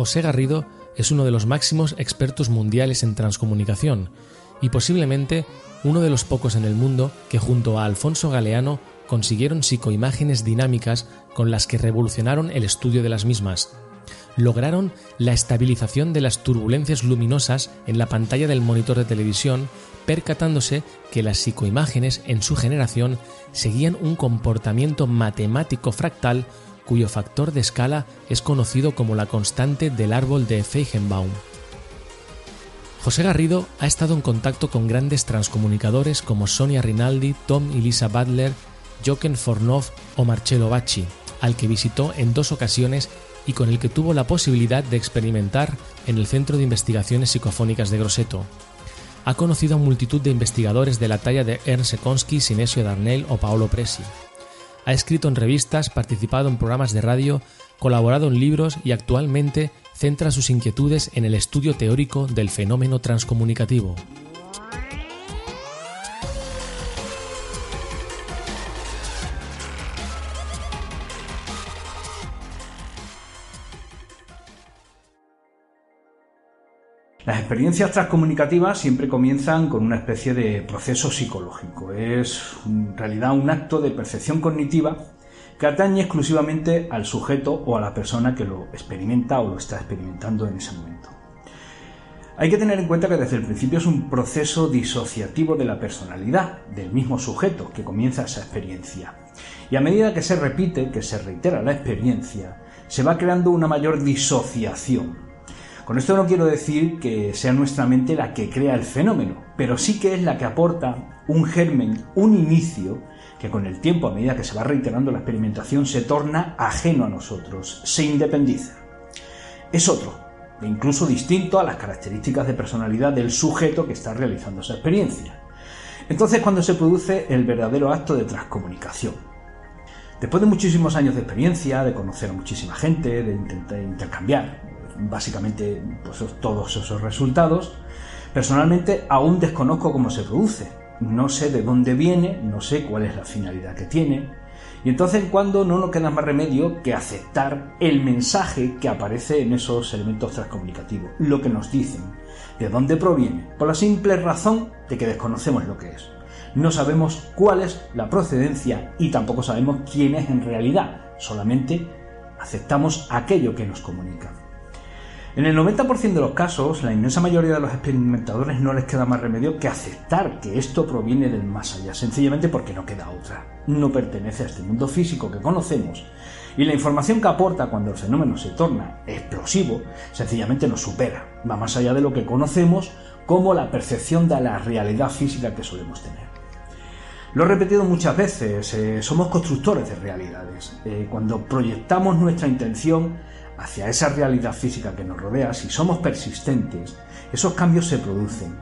[SPEAKER 2] José Garrido es uno de los máximos expertos mundiales en transcomunicación y posiblemente uno de los pocos en el mundo que junto a Alfonso Galeano consiguieron psicoimágenes dinámicas con las que revolucionaron el estudio de las mismas. Lograron la estabilización de las turbulencias luminosas en la pantalla del monitor de televisión, percatándose que las psicoimágenes en su generación seguían un comportamiento matemático fractal cuyo factor de escala es conocido como la constante del árbol de Feigenbaum. José Garrido ha estado en contacto con grandes transcomunicadores como Sonia Rinaldi, Tom y Lisa Butler, Jochen Fornov o Marcello Bacci, al que visitó en dos ocasiones y con el que tuvo la posibilidad de experimentar en el Centro de Investigaciones Psicofónicas de Grosseto. Ha conocido a multitud de investigadores de la talla de Ernst Sekonsky, Sinesio Darnell o Paolo Presi. Ha escrito en revistas, participado en programas de radio, colaborado en libros y actualmente centra sus inquietudes en el estudio teórico del fenómeno transcomunicativo.
[SPEAKER 11] Las experiencias transcomunicativas siempre comienzan con una especie de proceso psicológico. Es en realidad un acto de percepción cognitiva que atañe exclusivamente al sujeto o a la persona que lo experimenta o lo está experimentando en ese momento. Hay que tener en cuenta que desde el principio es un proceso disociativo de la personalidad del mismo sujeto que comienza esa experiencia. Y a medida que se repite, que se reitera la experiencia, se va creando una mayor disociación con esto no quiero decir que sea nuestra mente la que crea el fenómeno, pero sí que es la que aporta un germen, un inicio, que con el tiempo, a medida que se va reiterando la experimentación, se torna ajeno a nosotros, se independiza. Es otro, e incluso distinto a las características de personalidad del sujeto que está realizando esa experiencia. Entonces, cuando se produce el verdadero acto de transcomunicación. Después de muchísimos años de experiencia, de conocer a muchísima gente, de intentar intercambiar básicamente pues, todos esos resultados. Personalmente aún desconozco cómo se produce, no sé de dónde viene, no sé cuál es la finalidad que tiene, y entonces cuando no nos queda más remedio que aceptar el mensaje que aparece en esos elementos transcomunicativos, lo que nos dicen, de dónde proviene, por la simple razón de que desconocemos lo que es. No sabemos cuál es la procedencia y tampoco sabemos quién es en realidad, solamente aceptamos aquello que nos comunica. En el 90% de los casos, la inmensa mayoría de los experimentadores no les queda más remedio que aceptar que esto proviene del más allá, sencillamente porque no queda otra. No pertenece a este mundo físico que conocemos y la información que aporta cuando el fenómeno se torna explosivo sencillamente nos supera, va más allá de lo que conocemos como la percepción de la realidad física que solemos tener. Lo he repetido muchas veces, eh, somos constructores de realidades. Eh, cuando proyectamos nuestra intención hacia esa realidad física que nos rodea, si somos persistentes, esos cambios se producen.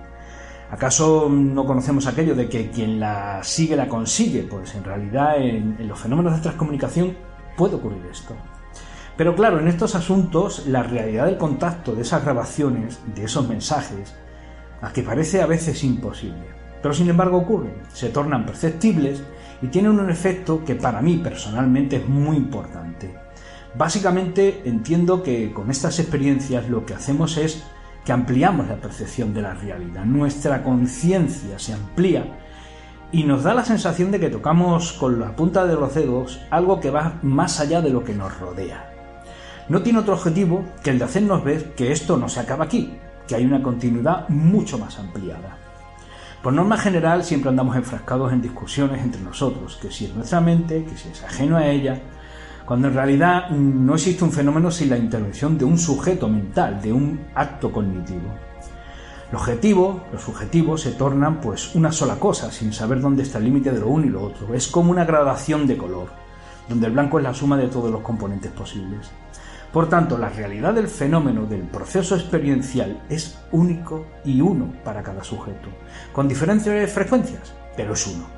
[SPEAKER 11] ¿Acaso no conocemos aquello de que quien la sigue la consigue? Pues en realidad en, los fenómenos de transcomunicación puede ocurrir esto. Pero claro, en estos asuntos la realidad del contacto de esas grabaciones, de esos mensajes, a que parece a veces imposible. Pero sin embargo ocurren, se tornan perceptibles y tienen un efecto que para mí personalmente es muy importante. Básicamente entiendo que con estas experiencias lo que hacemos es que ampliamos la percepción de la realidad. Nuestra conciencia se amplía y nos da la sensación de que tocamos con la punta de los dedos algo que va más allá de lo que nos rodea. No tiene otro objetivo que el de hacernos ver que esto no se acaba aquí, que hay una continuidad mucho más ampliada. Por norma general siempre andamos enfrascados en discusiones entre nosotros, que si es nuestra mente, que si es ajeno a ella, cuando en realidad no existe un fenómeno sin la intervención de un sujeto mental, de un acto cognitivo. Lo objetivo, lo subjetivo se tornan pues una sola cosa, sin saber dónde está el límite de lo uno y lo otro. Es como una gradación de color, donde el blanco es la suma de todos los componentes posibles. Por tanto, la realidad del fenómeno del proceso experiencial es único y uno para cada sujeto, con diferentes frecuencias, pero es uno.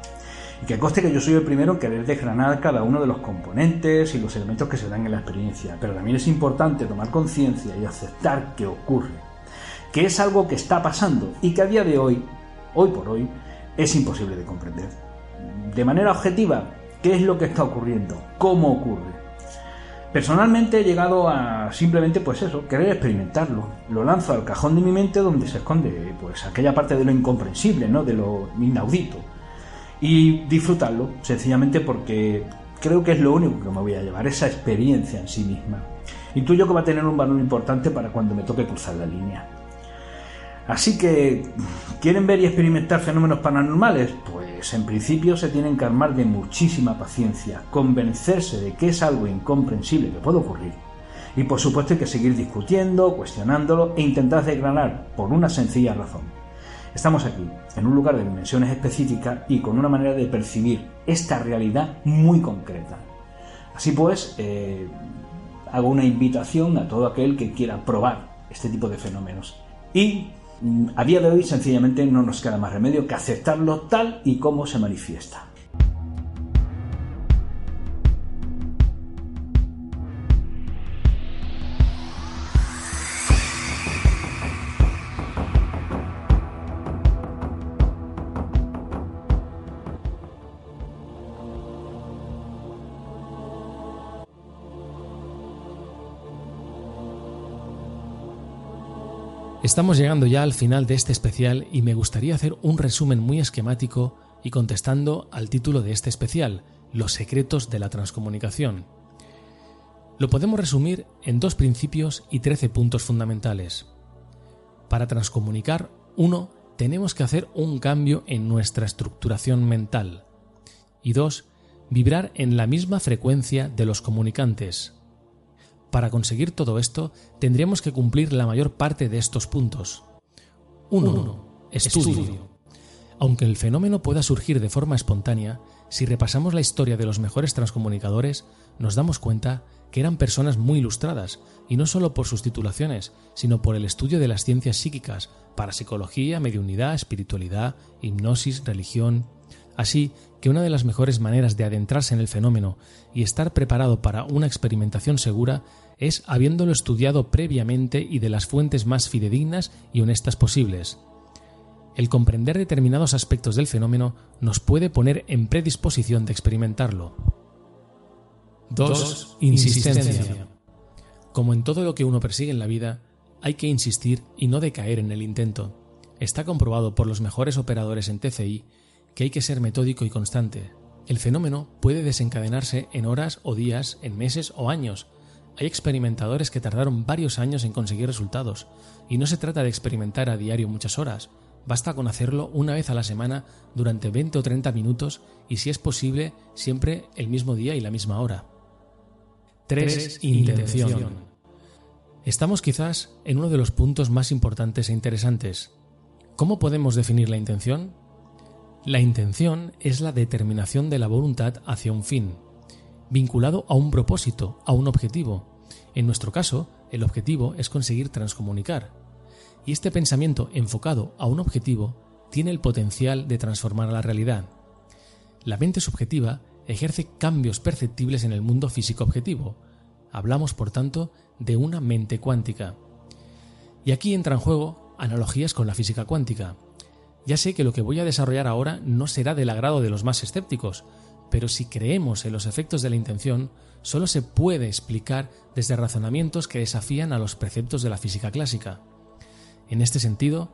[SPEAKER 11] Y que conste que yo soy el primero en querer desgranar cada uno de los componentes y los elementos que se dan en la experiencia, pero también es importante tomar conciencia y aceptar que ocurre, que es algo que está pasando y que a día de hoy, hoy por hoy, es imposible de comprender. De manera objetiva, ¿qué es lo que está ocurriendo? ¿Cómo ocurre? Personalmente he llegado a simplemente pues eso, querer experimentarlo. Lo lanzo al cajón de mi mente donde se esconde pues aquella parte de lo incomprensible, ¿no? de lo inaudito y disfrutarlo, sencillamente porque creo que es lo único que me voy a llevar, esa experiencia en sí misma. Intuyo que va a tener un valor importante para cuando me toque cruzar la línea. Así que, ¿quieren ver y experimentar fenómenos paranormales? Pues en principio se tienen que armar de muchísima paciencia, convencerse de que es algo incomprensible que puede ocurrir. Y por supuesto hay que seguir discutiendo, cuestionándolo e intentar desgranar por una sencilla razón. Estamos aquí, en un lugar de dimensiones específicas y con una manera de percibir esta realidad muy concreta. Así pues, eh, hago una invitación a todo aquel que quiera probar este tipo de fenómenos. Y mm, a día de hoy sencillamente no nos queda más remedio que aceptarlo tal y como se manifiesta.
[SPEAKER 2] Estamos llegando ya al final de este especial y me gustaría hacer un resumen muy esquemático y contestando al título de este especial, Los secretos de la transcomunicación. Lo podemos resumir en dos principios y trece puntos fundamentales. Para transcomunicar, uno, tenemos que hacer un cambio en nuestra estructuración mental. Y dos, vibrar en la misma frecuencia de los comunicantes, para conseguir todo esto, tendríamos que cumplir la mayor parte de estos puntos. 1. Estudio. Aunque el fenómeno pueda surgir de forma espontánea, si repasamos la historia de los mejores transcomunicadores, nos damos cuenta que eran personas muy ilustradas, y no solo por sus titulaciones, sino por el estudio de las ciencias psíquicas, parapsicología, mediunidad, espiritualidad, hipnosis, religión. Así que una de las mejores maneras de adentrarse en el fenómeno y estar preparado para una experimentación segura es habiéndolo estudiado previamente y de las fuentes más fidedignas y honestas posibles. El comprender determinados aspectos del fenómeno nos puede poner en predisposición de experimentarlo. 2. Insistencia. Como en todo lo que uno persigue en la vida, hay que insistir y no decaer en el intento. Está comprobado por los mejores operadores en TCI que hay que ser metódico y constante. El fenómeno puede desencadenarse en horas o días, en meses o años. Hay experimentadores que tardaron varios años en conseguir resultados, y no se trata de experimentar a diario muchas horas, basta con hacerlo una vez a la semana durante 20 o 30 minutos y si es posible siempre el mismo día y la misma hora. 3. Intención. Estamos quizás en uno de los puntos más importantes e interesantes. ¿Cómo podemos definir la intención? La intención es la determinación de la voluntad hacia un fin, vinculado a un propósito, a un objetivo. En nuestro caso, el objetivo es conseguir transcomunicar. Y este pensamiento enfocado a un objetivo tiene el potencial de transformar la realidad. La mente subjetiva ejerce cambios perceptibles en el mundo físico objetivo. Hablamos, por tanto, de una mente cuántica. Y aquí entra en juego analogías con la física cuántica. Ya sé que lo que voy a desarrollar ahora no será del agrado de los más escépticos, pero si creemos en los efectos de la intención, solo se puede explicar desde razonamientos que desafían a los preceptos de la física clásica. En este sentido,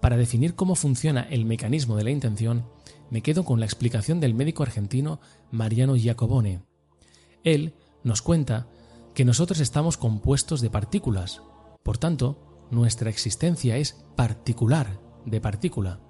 [SPEAKER 2] para definir cómo funciona el mecanismo de la intención, me quedo con la explicación del médico argentino Mariano Giacobone. Él nos cuenta que nosotros estamos compuestos de partículas, por tanto, nuestra existencia es particular de partícula,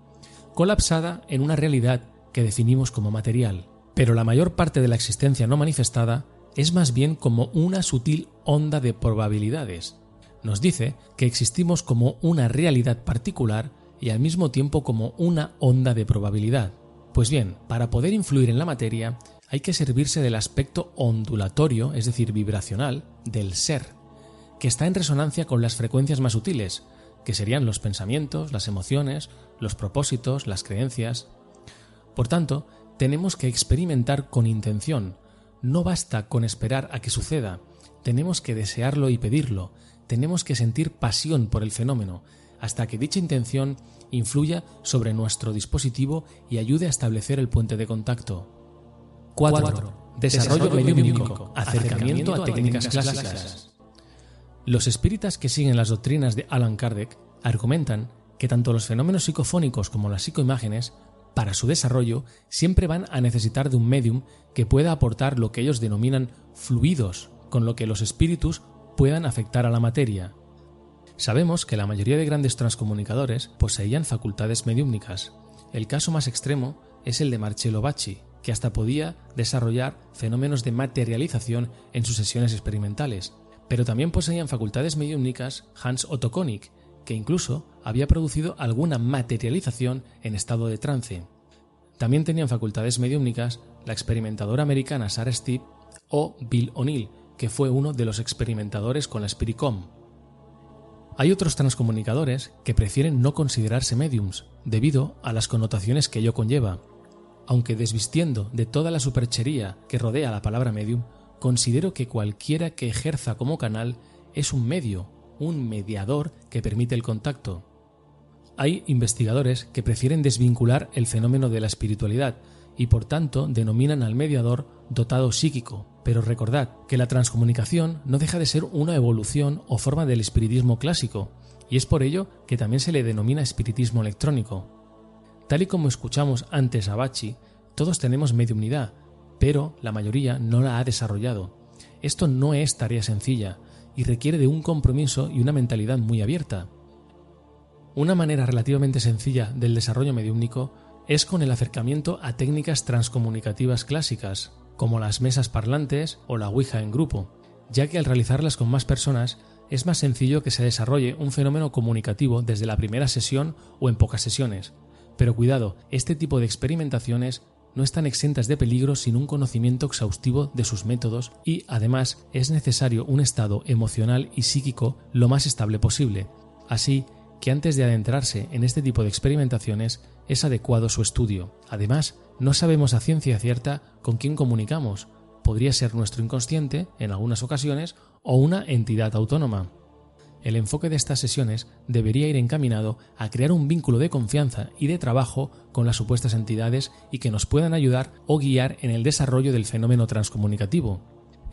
[SPEAKER 2] colapsada en una realidad que definimos como material. Pero la mayor parte de la existencia no manifestada es más bien como una sutil onda de probabilidades. Nos dice que existimos como una realidad particular y al mismo tiempo como una onda de probabilidad. Pues bien, para poder influir en la materia hay que servirse del aspecto ondulatorio, es decir, vibracional, del ser, que está en resonancia con las frecuencias más sutiles, que serían los pensamientos, las emociones, los propósitos, las creencias. Por tanto, tenemos que experimentar con intención. No basta con esperar a que suceda, tenemos que desearlo y pedirlo, tenemos que sentir pasión por el fenómeno, hasta que dicha intención influya sobre nuestro dispositivo y ayude a establecer el puente de contacto. 4. Desarrollo mediúnico, acercamiento a técnicas clásicas. Los espíritas que siguen las doctrinas de Alan Kardec argumentan que tanto los fenómenos psicofónicos como las psicoimágenes, para su desarrollo, siempre van a necesitar de un medium que pueda aportar lo que ellos denominan fluidos, con lo que los espíritus puedan afectar a la materia. Sabemos que la mayoría de grandes transcomunicadores poseían facultades mediúmnicas. El caso más extremo es el de Marcello Bacci, que hasta podía desarrollar fenómenos de materialización en sus sesiones experimentales. Pero también poseían facultades mediúmnicas Hans Otto Konig, que incluso había producido alguna materialización en estado de trance. También tenían facultades mediúmnicas la experimentadora americana Sarah Steve o Bill O'Neill, que fue uno de los experimentadores con la Spiricom. Hay otros transcomunicadores que prefieren no considerarse mediums, debido a las connotaciones que ello conlleva. Aunque desvistiendo de toda la superchería que rodea la palabra medium, considero que cualquiera que ejerza como canal es un medio, un mediador que permite el contacto. Hay investigadores que prefieren desvincular el fenómeno de la espiritualidad y por tanto denominan al mediador dotado psíquico, pero recordad que la transcomunicación no deja de ser una evolución o forma del espiritismo clásico, y es por ello que también se le denomina espiritismo electrónico. Tal y como escuchamos antes a Bachi, todos tenemos mediumnidad, pero la mayoría no la ha desarrollado. Esto no es tarea sencilla y requiere de un compromiso y una mentalidad muy abierta. Una manera relativamente sencilla del desarrollo mediúmnico es con el acercamiento a técnicas transcomunicativas clásicas, como las mesas parlantes o la Ouija en grupo, ya que al realizarlas con más personas es más sencillo que se desarrolle un fenómeno comunicativo desde la primera sesión o en pocas sesiones. Pero cuidado, este tipo de experimentaciones no están exentas de peligro sin un conocimiento exhaustivo de sus métodos y además es necesario un estado emocional y psíquico lo más estable posible. Así que antes de adentrarse en este tipo de experimentaciones es adecuado su estudio. Además, no sabemos a ciencia cierta con quién comunicamos. Podría ser nuestro inconsciente, en algunas ocasiones, o una entidad autónoma. El enfoque de estas sesiones debería ir encaminado a crear un vínculo de confianza y de trabajo con las supuestas entidades y que nos puedan ayudar o guiar en el desarrollo del fenómeno transcomunicativo.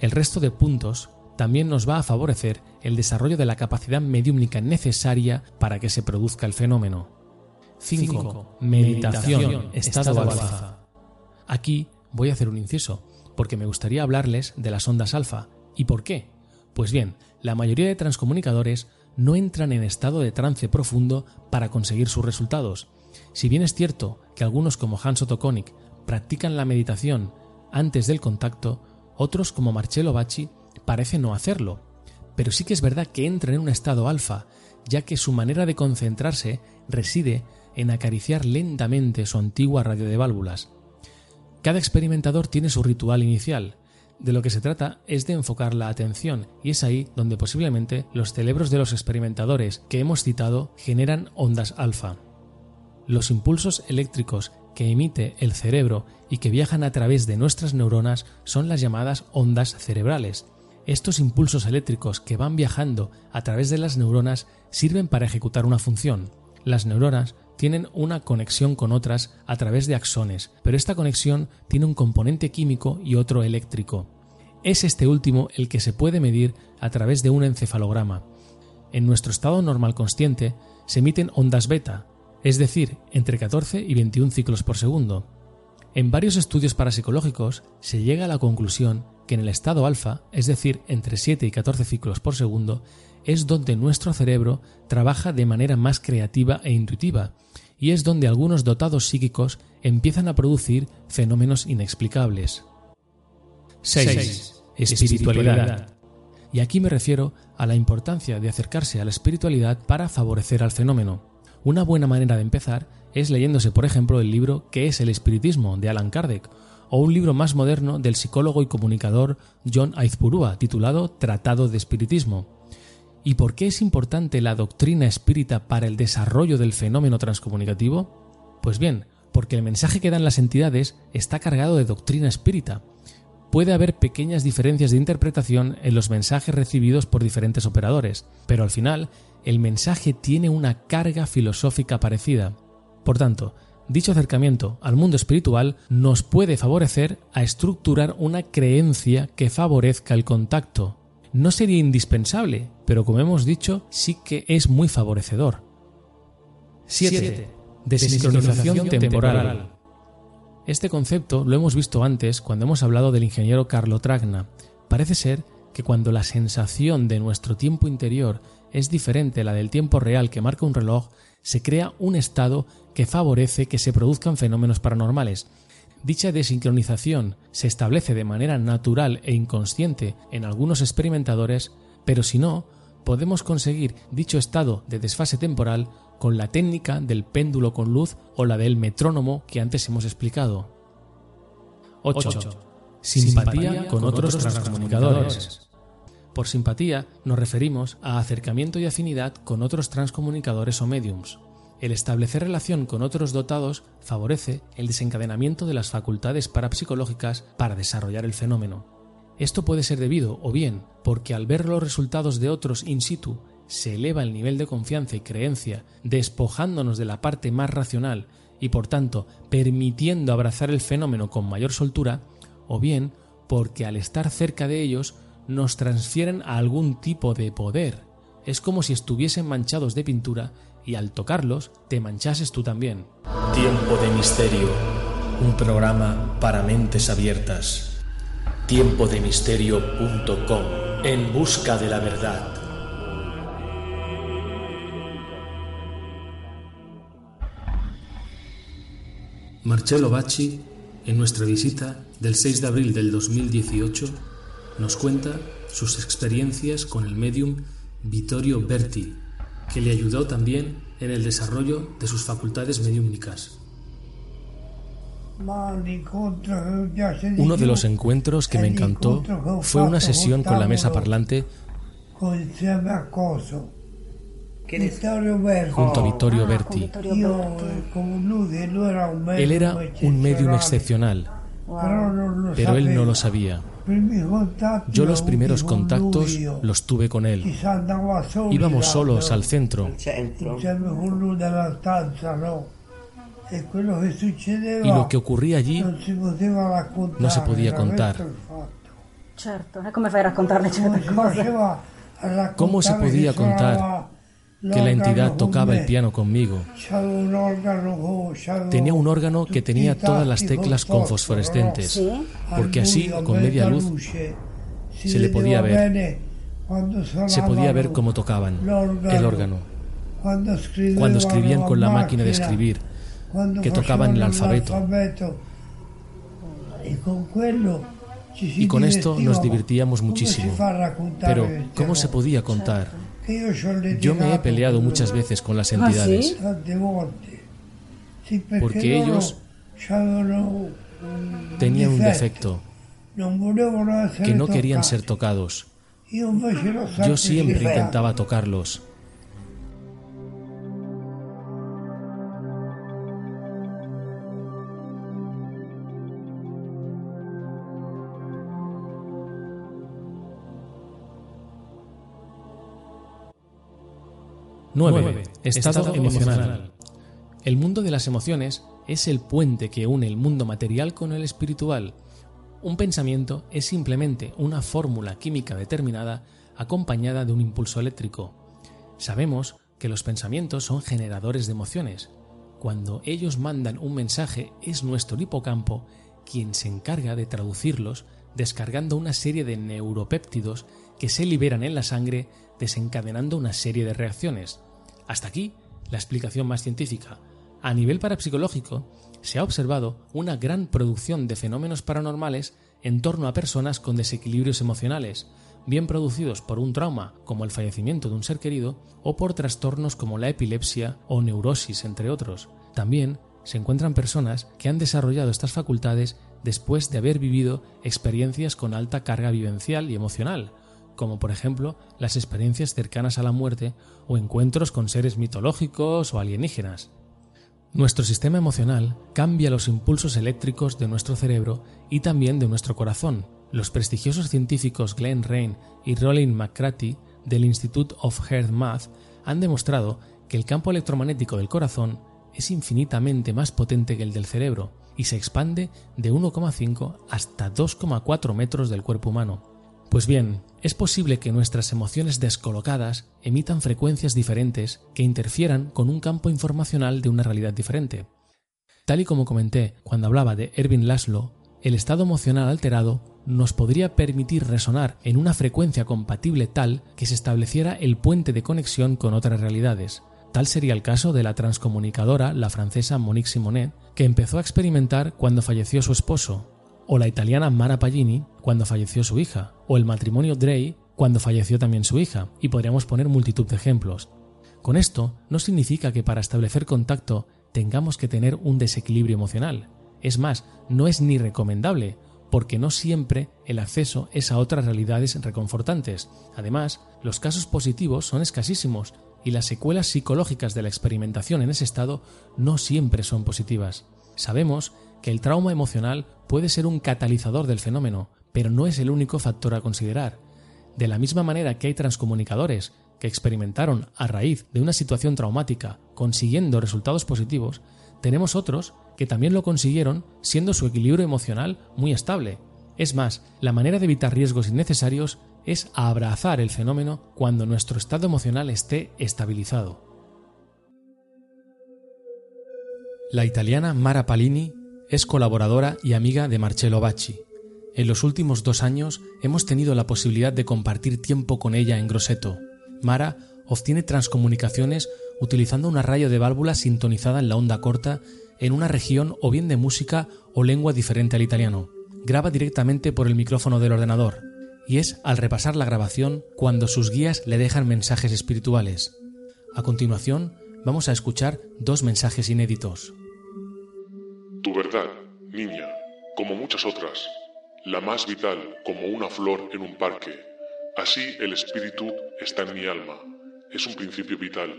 [SPEAKER 2] El resto de puntos también nos va a favorecer el desarrollo de la capacidad mediúmnica necesaria para que se produzca el fenómeno. 5. Meditación, estado alfa. Aquí voy a hacer un inciso, porque me gustaría hablarles de las ondas alfa. ¿Y por qué? Pues bien, la mayoría de transcomunicadores no entran en estado de trance profundo para conseguir sus resultados. Si bien es cierto que algunos como Hans Otto Konig practican la meditación antes del contacto, otros como Marcello Bacci parecen no hacerlo. Pero sí que es verdad que entran en un estado alfa, ya que su manera de concentrarse reside en acariciar lentamente su antigua radio de válvulas. Cada experimentador tiene su ritual inicial. De lo que se trata es de enfocar la atención, y es ahí donde posiblemente los cerebros de los experimentadores que hemos citado generan ondas alfa. Los impulsos eléctricos que emite el cerebro y que viajan a través de nuestras neuronas son las llamadas ondas cerebrales. Estos impulsos eléctricos que van viajando a través de las neuronas sirven para ejecutar una función. Las neuronas tienen una conexión con otras a través de axones, pero esta conexión tiene un componente químico y otro eléctrico. Es este último el que se puede medir a través de un encefalograma. En nuestro estado normal consciente se emiten ondas beta, es decir, entre 14 y 21 ciclos por segundo. En varios estudios parapsicológicos se llega a la conclusión que en el estado alfa, es decir, entre 7 y 14 ciclos por segundo, es donde nuestro cerebro trabaja de manera más creativa e intuitiva, y es donde algunos dotados psíquicos empiezan a producir fenómenos inexplicables. 6. Espiritualidad. Y aquí me refiero a la importancia de acercarse a la espiritualidad para favorecer al fenómeno. Una buena manera de empezar es leyéndose, por ejemplo, el libro ¿Qué es el espiritismo? de Alan Kardec, o un libro más moderno del psicólogo y comunicador John Aizpurúa titulado Tratado de Espiritismo. ¿Y por qué es importante la doctrina espírita para el desarrollo del fenómeno transcomunicativo? Pues bien, porque el mensaje que dan las entidades está cargado de doctrina espírita. Puede haber pequeñas diferencias de interpretación en los mensajes recibidos por diferentes operadores, pero al final el mensaje tiene una carga filosófica parecida. Por tanto, dicho acercamiento al mundo espiritual nos puede favorecer a estructurar una creencia que favorezca el contacto, no sería indispensable, pero como hemos dicho, sí que es muy favorecedor. 7. Desincronización temporal. Este concepto lo hemos visto antes cuando hemos hablado del ingeniero Carlo Tragna. Parece ser que cuando la sensación de nuestro tiempo interior es diferente a la del tiempo real que marca un reloj, se crea un estado que favorece que se produzcan fenómenos paranormales. Dicha desincronización se establece de manera natural e inconsciente en algunos experimentadores, pero si no, podemos conseguir dicho estado de desfase temporal con la técnica del péndulo con luz o la del metrónomo que antes hemos explicado. 8. Simpatía con otros transcomunicadores. Por simpatía nos referimos a acercamiento y afinidad con otros transcomunicadores o mediums. El establecer relación con otros dotados favorece el desencadenamiento de las facultades parapsicológicas para desarrollar el fenómeno. Esto puede ser debido o bien porque al ver los resultados de otros in situ se eleva el nivel de confianza y creencia, despojándonos de la parte más racional y por tanto permitiendo abrazar el fenómeno con mayor soltura, o bien porque al estar cerca de ellos nos transfieren a algún tipo de poder. Es como si estuviesen manchados de pintura y al tocarlos te manchases tú también.
[SPEAKER 1] Tiempo de misterio, un programa para mentes abiertas. Tiempodemisterio.com En busca de la verdad.
[SPEAKER 2] Marcello Bacci, en nuestra visita del 6 de abril del 2018, nos cuenta sus experiencias con el medium Vittorio Berti, que le ayudó también en el desarrollo de sus facultades mediúmnicas. Uno de los encuentros que me encantó fue una sesión con la mesa parlante junto a Vittorio Berti. Él era un medium excepcional, pero él no lo sabía. Yo los primeros contactos los tuve con él. Íbamos solos al centro. Y lo que ocurría allí no se podía contar. ¿Cómo se podía contar que la entidad tocaba el piano conmigo? Tenía un órgano que tenía todas las teclas con fosforescentes, porque así, con media luz, se le podía ver. Se podía ver cómo tocaban el órgano. Cuando escribían con la máquina de escribir, que tocaban el alfabeto. Y con esto nos divertíamos muchísimo. Pero, ¿cómo se podía contar? Yo me he peleado muchas veces con las entidades. Porque ellos tenían un defecto, que no querían ser tocados. Yo siempre intentaba tocarlos. Nueve. Estado, emocional. El mundo de las emociones es el puente que une el mundo material con el espiritual. Un pensamiento es simplemente una fórmula química determinada acompañada de un impulso eléctrico. Sabemos que los pensamientos son generadores de emociones. Cuando ellos mandan un mensaje es nuestro hipocampo quien se encarga de traducirlos descargando una serie de neuropéptidos que se liberan en la sangre desencadenando una serie de reacciones. Hasta aquí la explicación más científica. A nivel parapsicológico, se ha observado una gran producción de fenómenos paranormales en torno a personas con desequilibrios emocionales, bien producidos por un trauma como el fallecimiento de un ser querido o por trastornos como la epilepsia o neurosis, entre otros. También se encuentran personas que han desarrollado estas facultades después de haber vivido experiencias con alta carga vivencial y emocional, como por ejemplo las experiencias cercanas a la muerte o encuentros con seres mitológicos o alienígenas. Nuestro sistema emocional cambia los impulsos eléctricos de nuestro cerebro y también de nuestro corazón. Los prestigiosos científicos Glenn Rain y Rollin McCratty del Institute of Heart Math han demostrado que el campo electromagnético del corazón es infinitamente más potente que el del cerebro y se expande de 1,5 hasta 2,4 metros del cuerpo humano. Pues bien, es posible que nuestras emociones descolocadas emitan frecuencias diferentes que interfieran con un campo informacional de una realidad diferente. Tal y como comenté cuando hablaba de Erwin Laszlo, el estado emocional alterado nos podría permitir resonar en una frecuencia compatible tal que se estableciera el puente de conexión con otras realidades. Tal sería el caso de la transcomunicadora, la francesa Monique Simonet, que empezó a experimentar cuando falleció su esposo, o la italiana Mara Pagini cuando falleció su hija, o el matrimonio Drey cuando falleció también su hija, y podríamos poner multitud de ejemplos. Con esto no significa que para establecer contacto tengamos que tener un desequilibrio emocional. Es más, no es ni recomendable, porque no siempre el acceso es a otras realidades reconfortantes. Además, los casos positivos son escasísimos y las secuelas psicológicas de la experimentación en ese estado no siempre son positivas. Sabemos que el trauma emocional puede ser un catalizador del fenómeno, pero no es el único factor a considerar. De la misma manera que hay transcomunicadores que experimentaron a raíz de una situación traumática consiguiendo resultados positivos, tenemos otros que también lo consiguieron siendo su equilibrio emocional muy estable. Es más, la manera de evitar riesgos innecesarios es abrazar el fenómeno cuando nuestro estado emocional esté estabilizado. La italiana Mara Palini es colaboradora y amiga de Marcello Bacci. En los últimos dos años hemos tenido la posibilidad de compartir tiempo con ella en Grosseto. Mara obtiene transcomunicaciones utilizando una rayo de válvula sintonizada en la onda corta en una región o bien de música o lengua diferente al italiano. Graba directamente por el micrófono del ordenador, y es al repasar la grabación cuando sus guías le dejan mensajes espirituales. A continuación, vamos a escuchar dos mensajes inéditos.
[SPEAKER 8] Tu verdad, niña, como muchas otras, la más vital como una flor en un parque. Así el espíritu está en mi alma. Es un principio vital.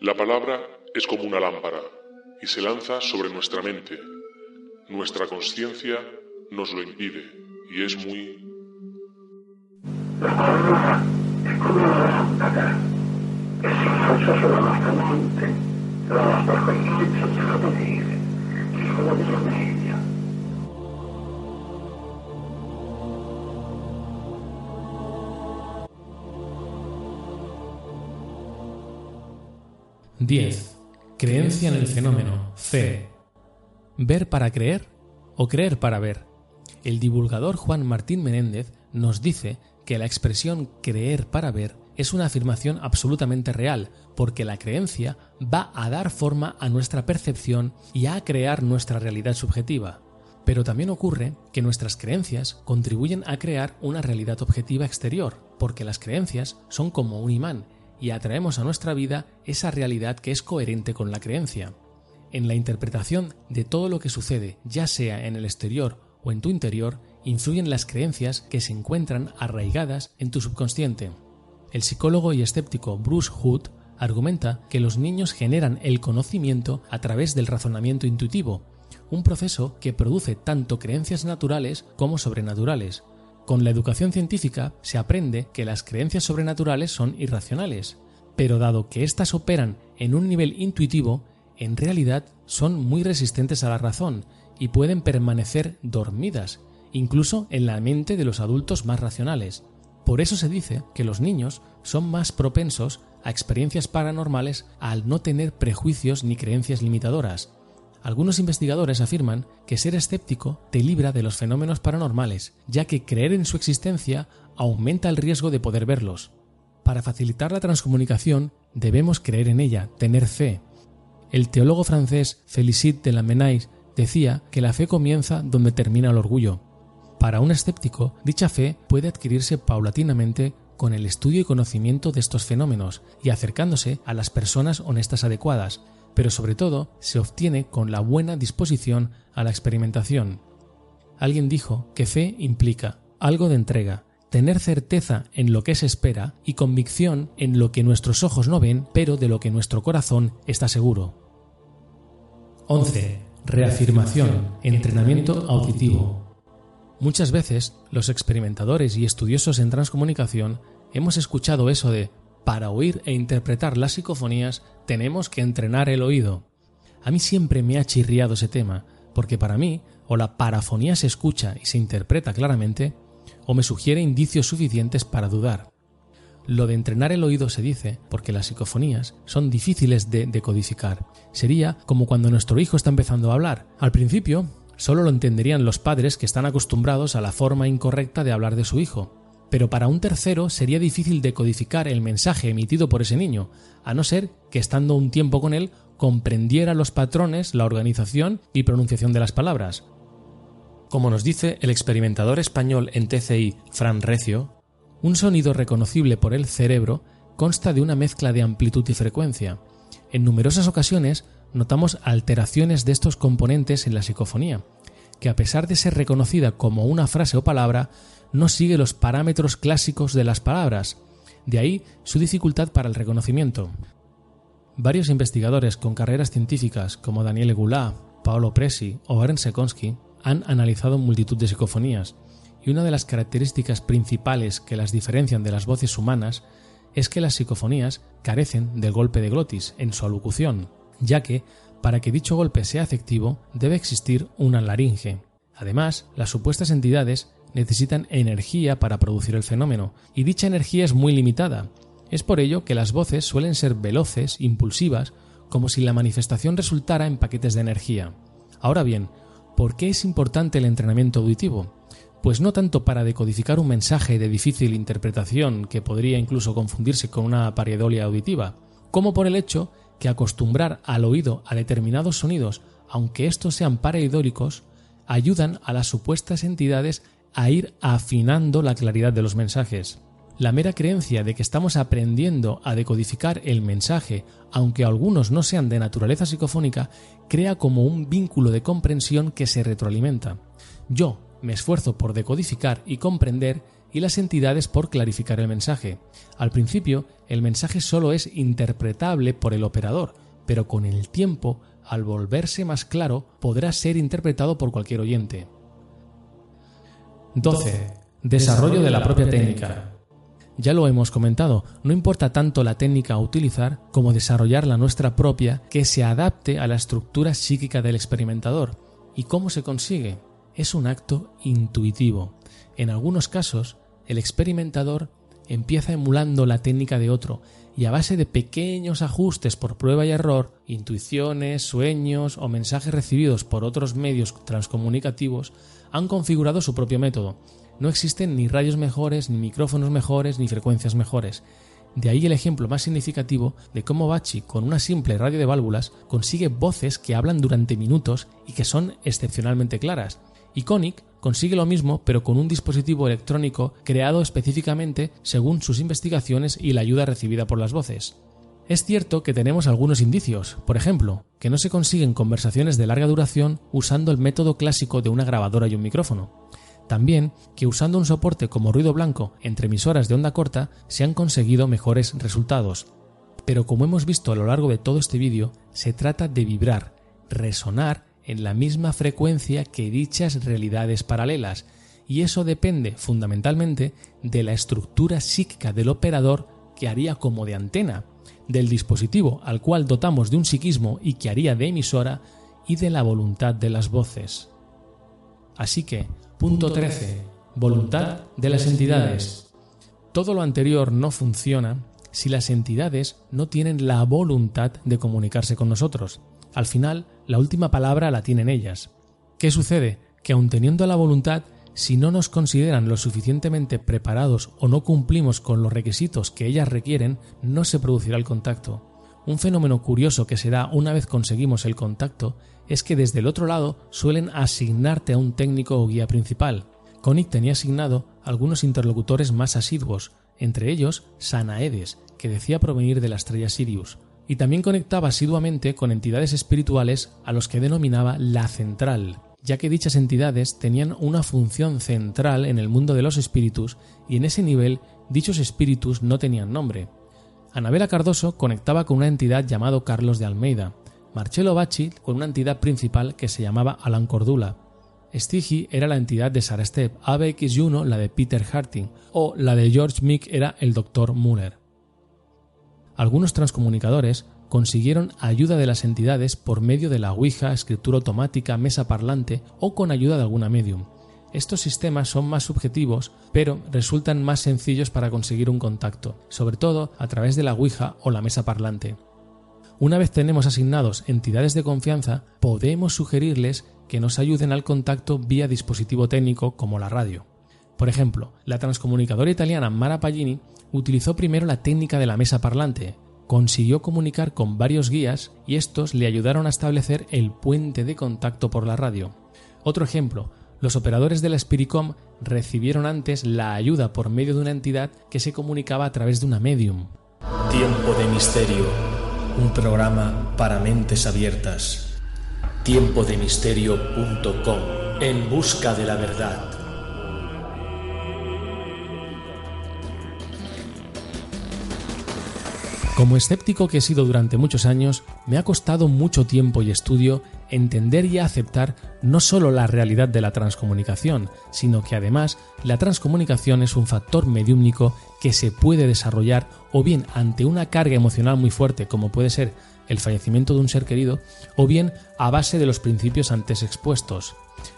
[SPEAKER 5] La
[SPEAKER 8] palabra es como una lámpara y se lanza sobre nuestra mente. Nuestra conciencia nos lo impide y es muy...
[SPEAKER 2] Diez. Creencia en el fenómeno. Fe. ¿Ver para creer o creer para ver? El divulgador Juan Martín Menéndez nos dice que la expresión creer para ver es una afirmación absolutamente real, porque la creencia va a dar forma a nuestra percepción y a crear nuestra realidad subjetiva. Pero también ocurre que nuestras creencias contribuyen a crear una realidad objetiva exterior, porque las creencias son como un imán y atraemos a nuestra vida esa realidad que es coherente con la creencia. En la interpretación de todo lo que sucede, ya sea en el exterior o en tu interior, influyen las creencias que se encuentran arraigadas en tu subconsciente. El psicólogo y escéptico Bruce Hood argumenta que los niños generan el conocimiento a través del razonamiento intuitivo, un proceso que produce tanto creencias naturales como sobrenaturales. Con la educación científica se aprende que las creencias sobrenaturales son irracionales, pero dado que éstas operan en un nivel intuitivo, en realidad son muy resistentes a la razón y pueden permanecer dormidas, incluso en la mente de los adultos más racionales. Por eso se dice que los niños son más propensos a experiencias paranormales al no tener prejuicios ni creencias limitadoras. Algunos investigadores afirman que ser escéptico te libra de los fenómenos paranormales, ya que creer en su existencia aumenta el riesgo de poder verlos. Para facilitar la transcomunicación debemos creer en ella, tener fe. El teólogo francés Félicite de Lamennais decía que la fe comienza donde termina el orgullo. Para un escéptico, dicha fe puede adquirirse paulatinamente con el estudio y conocimiento de estos fenómenos y acercándose a las personas honestas adecuadas, pero sobre todo se obtiene con la buena disposición a la experimentación. Alguien dijo que fe implica algo de entrega, tener certeza en lo que se espera y convicción en lo que nuestros ojos no ven, pero de lo que nuestro corazón está seguro. 11. Reafirmación, entrenamiento auditivo. Muchas veces los experimentadores y estudiosos en transcomunicación hemos escuchado eso de para oír e interpretar las psicofonías tenemos que entrenar el oído. A mí siempre me ha chirriado ese tema, porque para mí o la parafonía se escucha y se interpreta claramente, o me sugiere indicios suficientes para dudar. Lo de entrenar el oído se dice porque las psicofonías son difíciles de decodificar. Sería como cuando nuestro hijo está empezando a hablar. Al principio, solo lo entenderían los padres que están acostumbrados a la forma incorrecta de hablar de su hijo. Pero para un tercero sería difícil decodificar el mensaje emitido por ese niño, a no ser que estando un tiempo con él comprendiera los patrones, la organización y pronunciación de las palabras. Como nos dice el experimentador español en TCI, Fran Recio, un sonido reconocible por el cerebro consta de una mezcla de amplitud y frecuencia. En numerosas ocasiones notamos alteraciones de estos componentes en la psicofonía, que a pesar de ser reconocida como una frase o palabra, no sigue los parámetros clásicos de las palabras, de ahí su dificultad para el reconocimiento. Varios investigadores con carreras científicas como Daniel Goulart, Paolo Presi o Ernst Sekonsky han analizado multitud de psicofonías, y una de las características principales que las diferencian de las voces humanas es que las psicofonías carecen del golpe de glotis en su alocución, ya que, para que dicho golpe sea efectivo, debe existir una laringe. Además, las supuestas entidades necesitan energía para producir el fenómeno, y dicha energía es muy limitada, es por ello que las voces suelen ser veloces, impulsivas, como si la manifestación resultara en paquetes de energía. Ahora bien, ¿por qué es importante el entrenamiento auditivo? Pues no tanto para decodificar un mensaje de difícil interpretación que podría incluso confundirse con una pareidolia auditiva, como por el hecho que acostumbrar al oído a determinados sonidos, aunque estos sean pareidólicos, ayudan a las supuestas entidades a ir afinando la claridad de los mensajes. La mera creencia de que estamos aprendiendo a decodificar el mensaje, aunque algunos no sean de naturaleza psicofónica, crea como un vínculo de comprensión que se retroalimenta. Yo me esfuerzo por decodificar y comprender y las entidades por clarificar el mensaje. Al principio, el mensaje solo es interpretable por el operador, pero con el tiempo, al volverse más claro, podrá ser interpretado por cualquier oyente. 12. Desarrollo de la propia técnica. Ya lo hemos comentado, no importa tanto la técnica a utilizar como desarrollar la nuestra propia que se adapte a la estructura psíquica del experimentador. ¿Y cómo se consigue? Es un acto intuitivo. En algunos casos, el experimentador empieza emulando la técnica de otro y a base de pequeños ajustes por prueba y error, intuiciones, sueños o mensajes recibidos por otros medios transcomunicativos, han configurado su propio método no existen ni radios mejores, ni micrófonos mejores, ni frecuencias mejores. De ahí el ejemplo más significativo de cómo Bachi, con una simple radio de válvulas, consigue voces que hablan durante minutos y que son excepcionalmente claras. Koenig consigue lo mismo, pero con un dispositivo electrónico creado específicamente según sus investigaciones y la ayuda recibida por las voces. Es cierto que tenemos algunos indicios, por ejemplo, que no se consiguen conversaciones de larga duración usando el método clásico de una grabadora y un micrófono. También que usando un soporte como ruido blanco entre emisoras de onda corta se han conseguido mejores resultados. Pero como hemos visto a lo largo de todo este vídeo, se trata de vibrar, resonar en la misma frecuencia que dichas realidades paralelas, y eso depende fundamentalmente de la estructura psíquica del operador que haría como de antena, del dispositivo al cual dotamos de un psiquismo y que haría de emisora, y de la voluntad de las voces. Así que, Punto 13. Voluntad de las entidades. Todo lo anterior no funciona si las entidades no tienen la voluntad de comunicarse con nosotros. Al final, la última palabra la tienen ellas. ¿Qué sucede? Que aun teniendo la voluntad, si no nos consideran lo suficientemente preparados o no cumplimos con los requisitos que ellas requieren, no se producirá el contacto. Un fenómeno curioso que se da una vez conseguimos el contacto es que desde el otro lado suelen asignarte a un técnico o guía principal. Koenig tenía asignado algunos interlocutores más asiduos, entre ellos Sanaedes, que decía provenir de la estrella Sirius, y también conectaba asiduamente con entidades espirituales a los que denominaba la central, ya que dichas entidades tenían una función central en el mundo de los espíritus y en ese nivel dichos espíritus no tenían nombre. Anabela Cardoso conectaba con una entidad llamado Carlos de Almeida, Marcello Bacci con una entidad principal que se llamaba Alan Cordula. Stigi era la entidad de Sarah Step, ABX1 la de Peter Harting o la de George Mick era el Dr. Muller. Algunos transcomunicadores consiguieron ayuda de las entidades por medio de la Ouija, escritura automática, mesa parlante o con ayuda de alguna medium. Estos sistemas son más subjetivos, pero resultan más sencillos para conseguir un contacto, sobre todo a través de la Ouija o la mesa parlante. Una vez tenemos asignados entidades de confianza, podemos sugerirles que nos ayuden al contacto vía dispositivo técnico como la radio. Por ejemplo, la transcomunicadora italiana Mara Pagini utilizó primero la técnica de la mesa parlante, consiguió comunicar con varios guías y estos le ayudaron a establecer el puente de contacto por la radio. Otro ejemplo, los operadores de la Spiricom recibieron antes la ayuda por medio de una entidad que se comunicaba a través de una medium.
[SPEAKER 1] Tiempo de misterio, un programa para mentes abiertas. Tiempodemisterio.com En busca de la verdad.
[SPEAKER 2] Como escéptico que he sido durante muchos años, me ha costado mucho tiempo y estudio entender y aceptar no solo la realidad de la transcomunicación, sino que además la transcomunicación es un factor mediúmnico que se puede desarrollar o bien ante una carga emocional muy fuerte como puede ser el fallecimiento de un ser querido, o bien a base de los principios antes expuestos.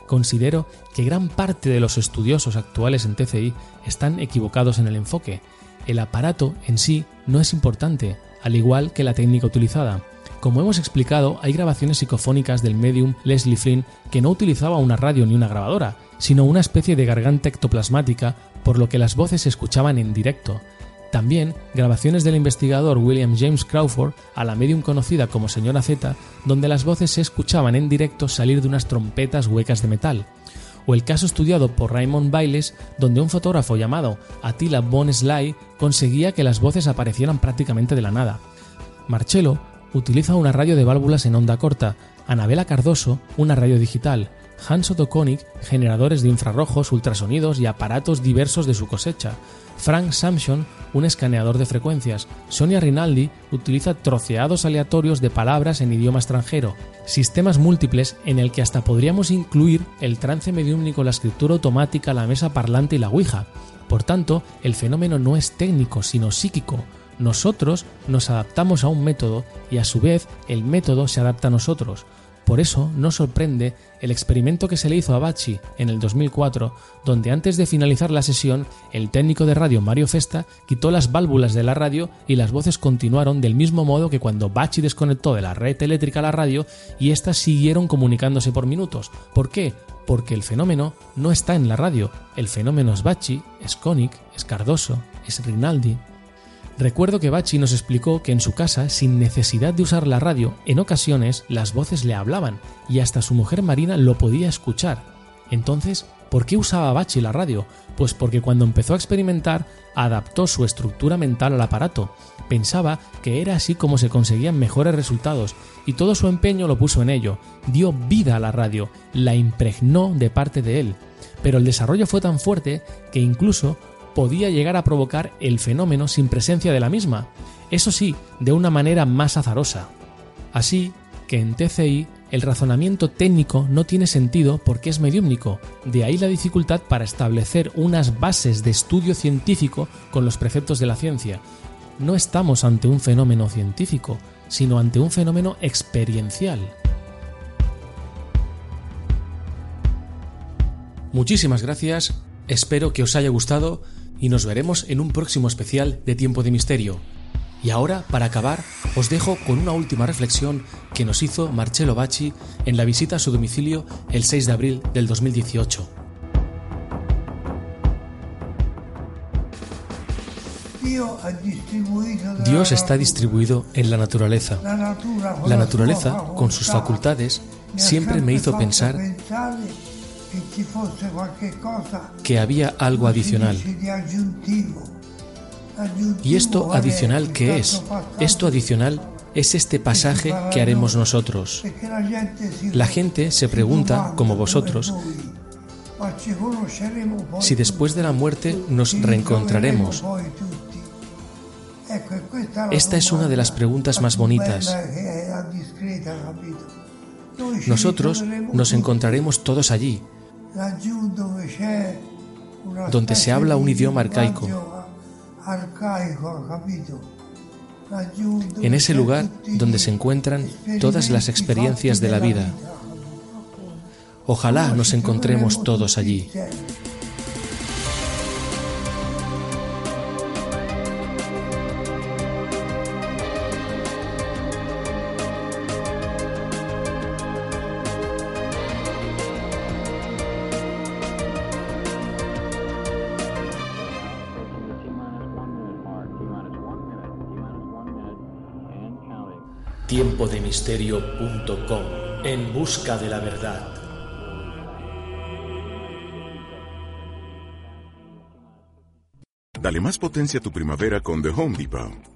[SPEAKER 2] Considero que gran parte de los estudiosos actuales en TCI están equivocados en el enfoque, el aparato en sí no es importante, al igual que la técnica utilizada. Como hemos explicado, hay grabaciones psicofónicas del medium Leslie Flynn que no utilizaba una radio ni una grabadora, sino una especie de garganta ectoplasmática, por lo que las voces se escuchaban en directo. También grabaciones del investigador William James Crawford a la medium conocida como Señora Z, donde las voces se escuchaban en directo salir de unas trompetas huecas de metal o el caso estudiado por Raymond Bailes, donde un fotógrafo llamado Attila von Sly conseguía que las voces aparecieran prácticamente de la nada. Marcello utiliza una radio de válvulas en onda corta, Anabela Cardoso una radio digital, Hans Otto generadores de infrarrojos, ultrasonidos y aparatos diversos de su cosecha, Frank Samson un escaneador de frecuencias. Sonia Rinaldi utiliza troceados aleatorios de palabras en idioma extranjero, sistemas múltiples en el que hasta podríamos incluir el trance mediúmnico, la escritura automática, la mesa parlante y la Ouija. Por tanto, el fenómeno no es técnico, sino psíquico. Nosotros nos adaptamos a un método y a su vez el método se adapta a nosotros. Por eso no sorprende el experimento que se le hizo a Bachi en el 2004, donde antes de finalizar la sesión, el técnico de radio Mario Festa quitó las válvulas de la radio y las voces continuaron del mismo modo que cuando Bachi desconectó de la red eléctrica la radio y éstas siguieron comunicándose por minutos. ¿Por qué? Porque el fenómeno no está en la radio. El fenómeno es Bachi, es Koenig, es Cardoso, es Rinaldi, Recuerdo que Bachi nos explicó que en su casa, sin necesidad de usar la radio, en ocasiones las voces le hablaban y hasta su mujer Marina lo podía escuchar. Entonces, ¿por qué usaba Bachi la radio? Pues porque cuando empezó a experimentar, adaptó su estructura mental al aparato. Pensaba que era así como se conseguían mejores resultados y todo su empeño lo puso en ello. Dio vida a la radio, la impregnó de parte de él. Pero el desarrollo fue tan fuerte que incluso podía llegar a provocar el fenómeno sin presencia de la misma, eso sí, de una manera más azarosa. Así que en TCI el razonamiento técnico no tiene sentido porque es mediúmnico, de ahí la dificultad para establecer unas bases de estudio científico con los preceptos de la ciencia. No estamos ante un fenómeno científico, sino ante un fenómeno experiencial. Muchísimas gracias, espero que os haya gustado y nos veremos en un próximo especial de Tiempo de Misterio. Y ahora, para acabar, os dejo con una última reflexión que nos hizo Marcello Bacci en la visita a su domicilio el 6 de abril del 2018. Dios está distribuido en la naturaleza. La naturaleza, con sus facultades, siempre me hizo pensar que había algo adicional. ¿Y esto adicional qué es? Esto adicional es este pasaje que haremos nosotros. La gente se pregunta, como vosotros, si después de la muerte nos reencontraremos. Esta es una de las preguntas más bonitas. Nosotros nos encontraremos todos allí, donde se habla un idioma arcaico. En ese lugar donde se encuentran todas las experiencias de la vida. Ojalá nos encontremos todos allí.
[SPEAKER 1] tiempodemisterio.com en busca de la verdad.
[SPEAKER 12] Dale más potencia a tu primavera con The Home Depot.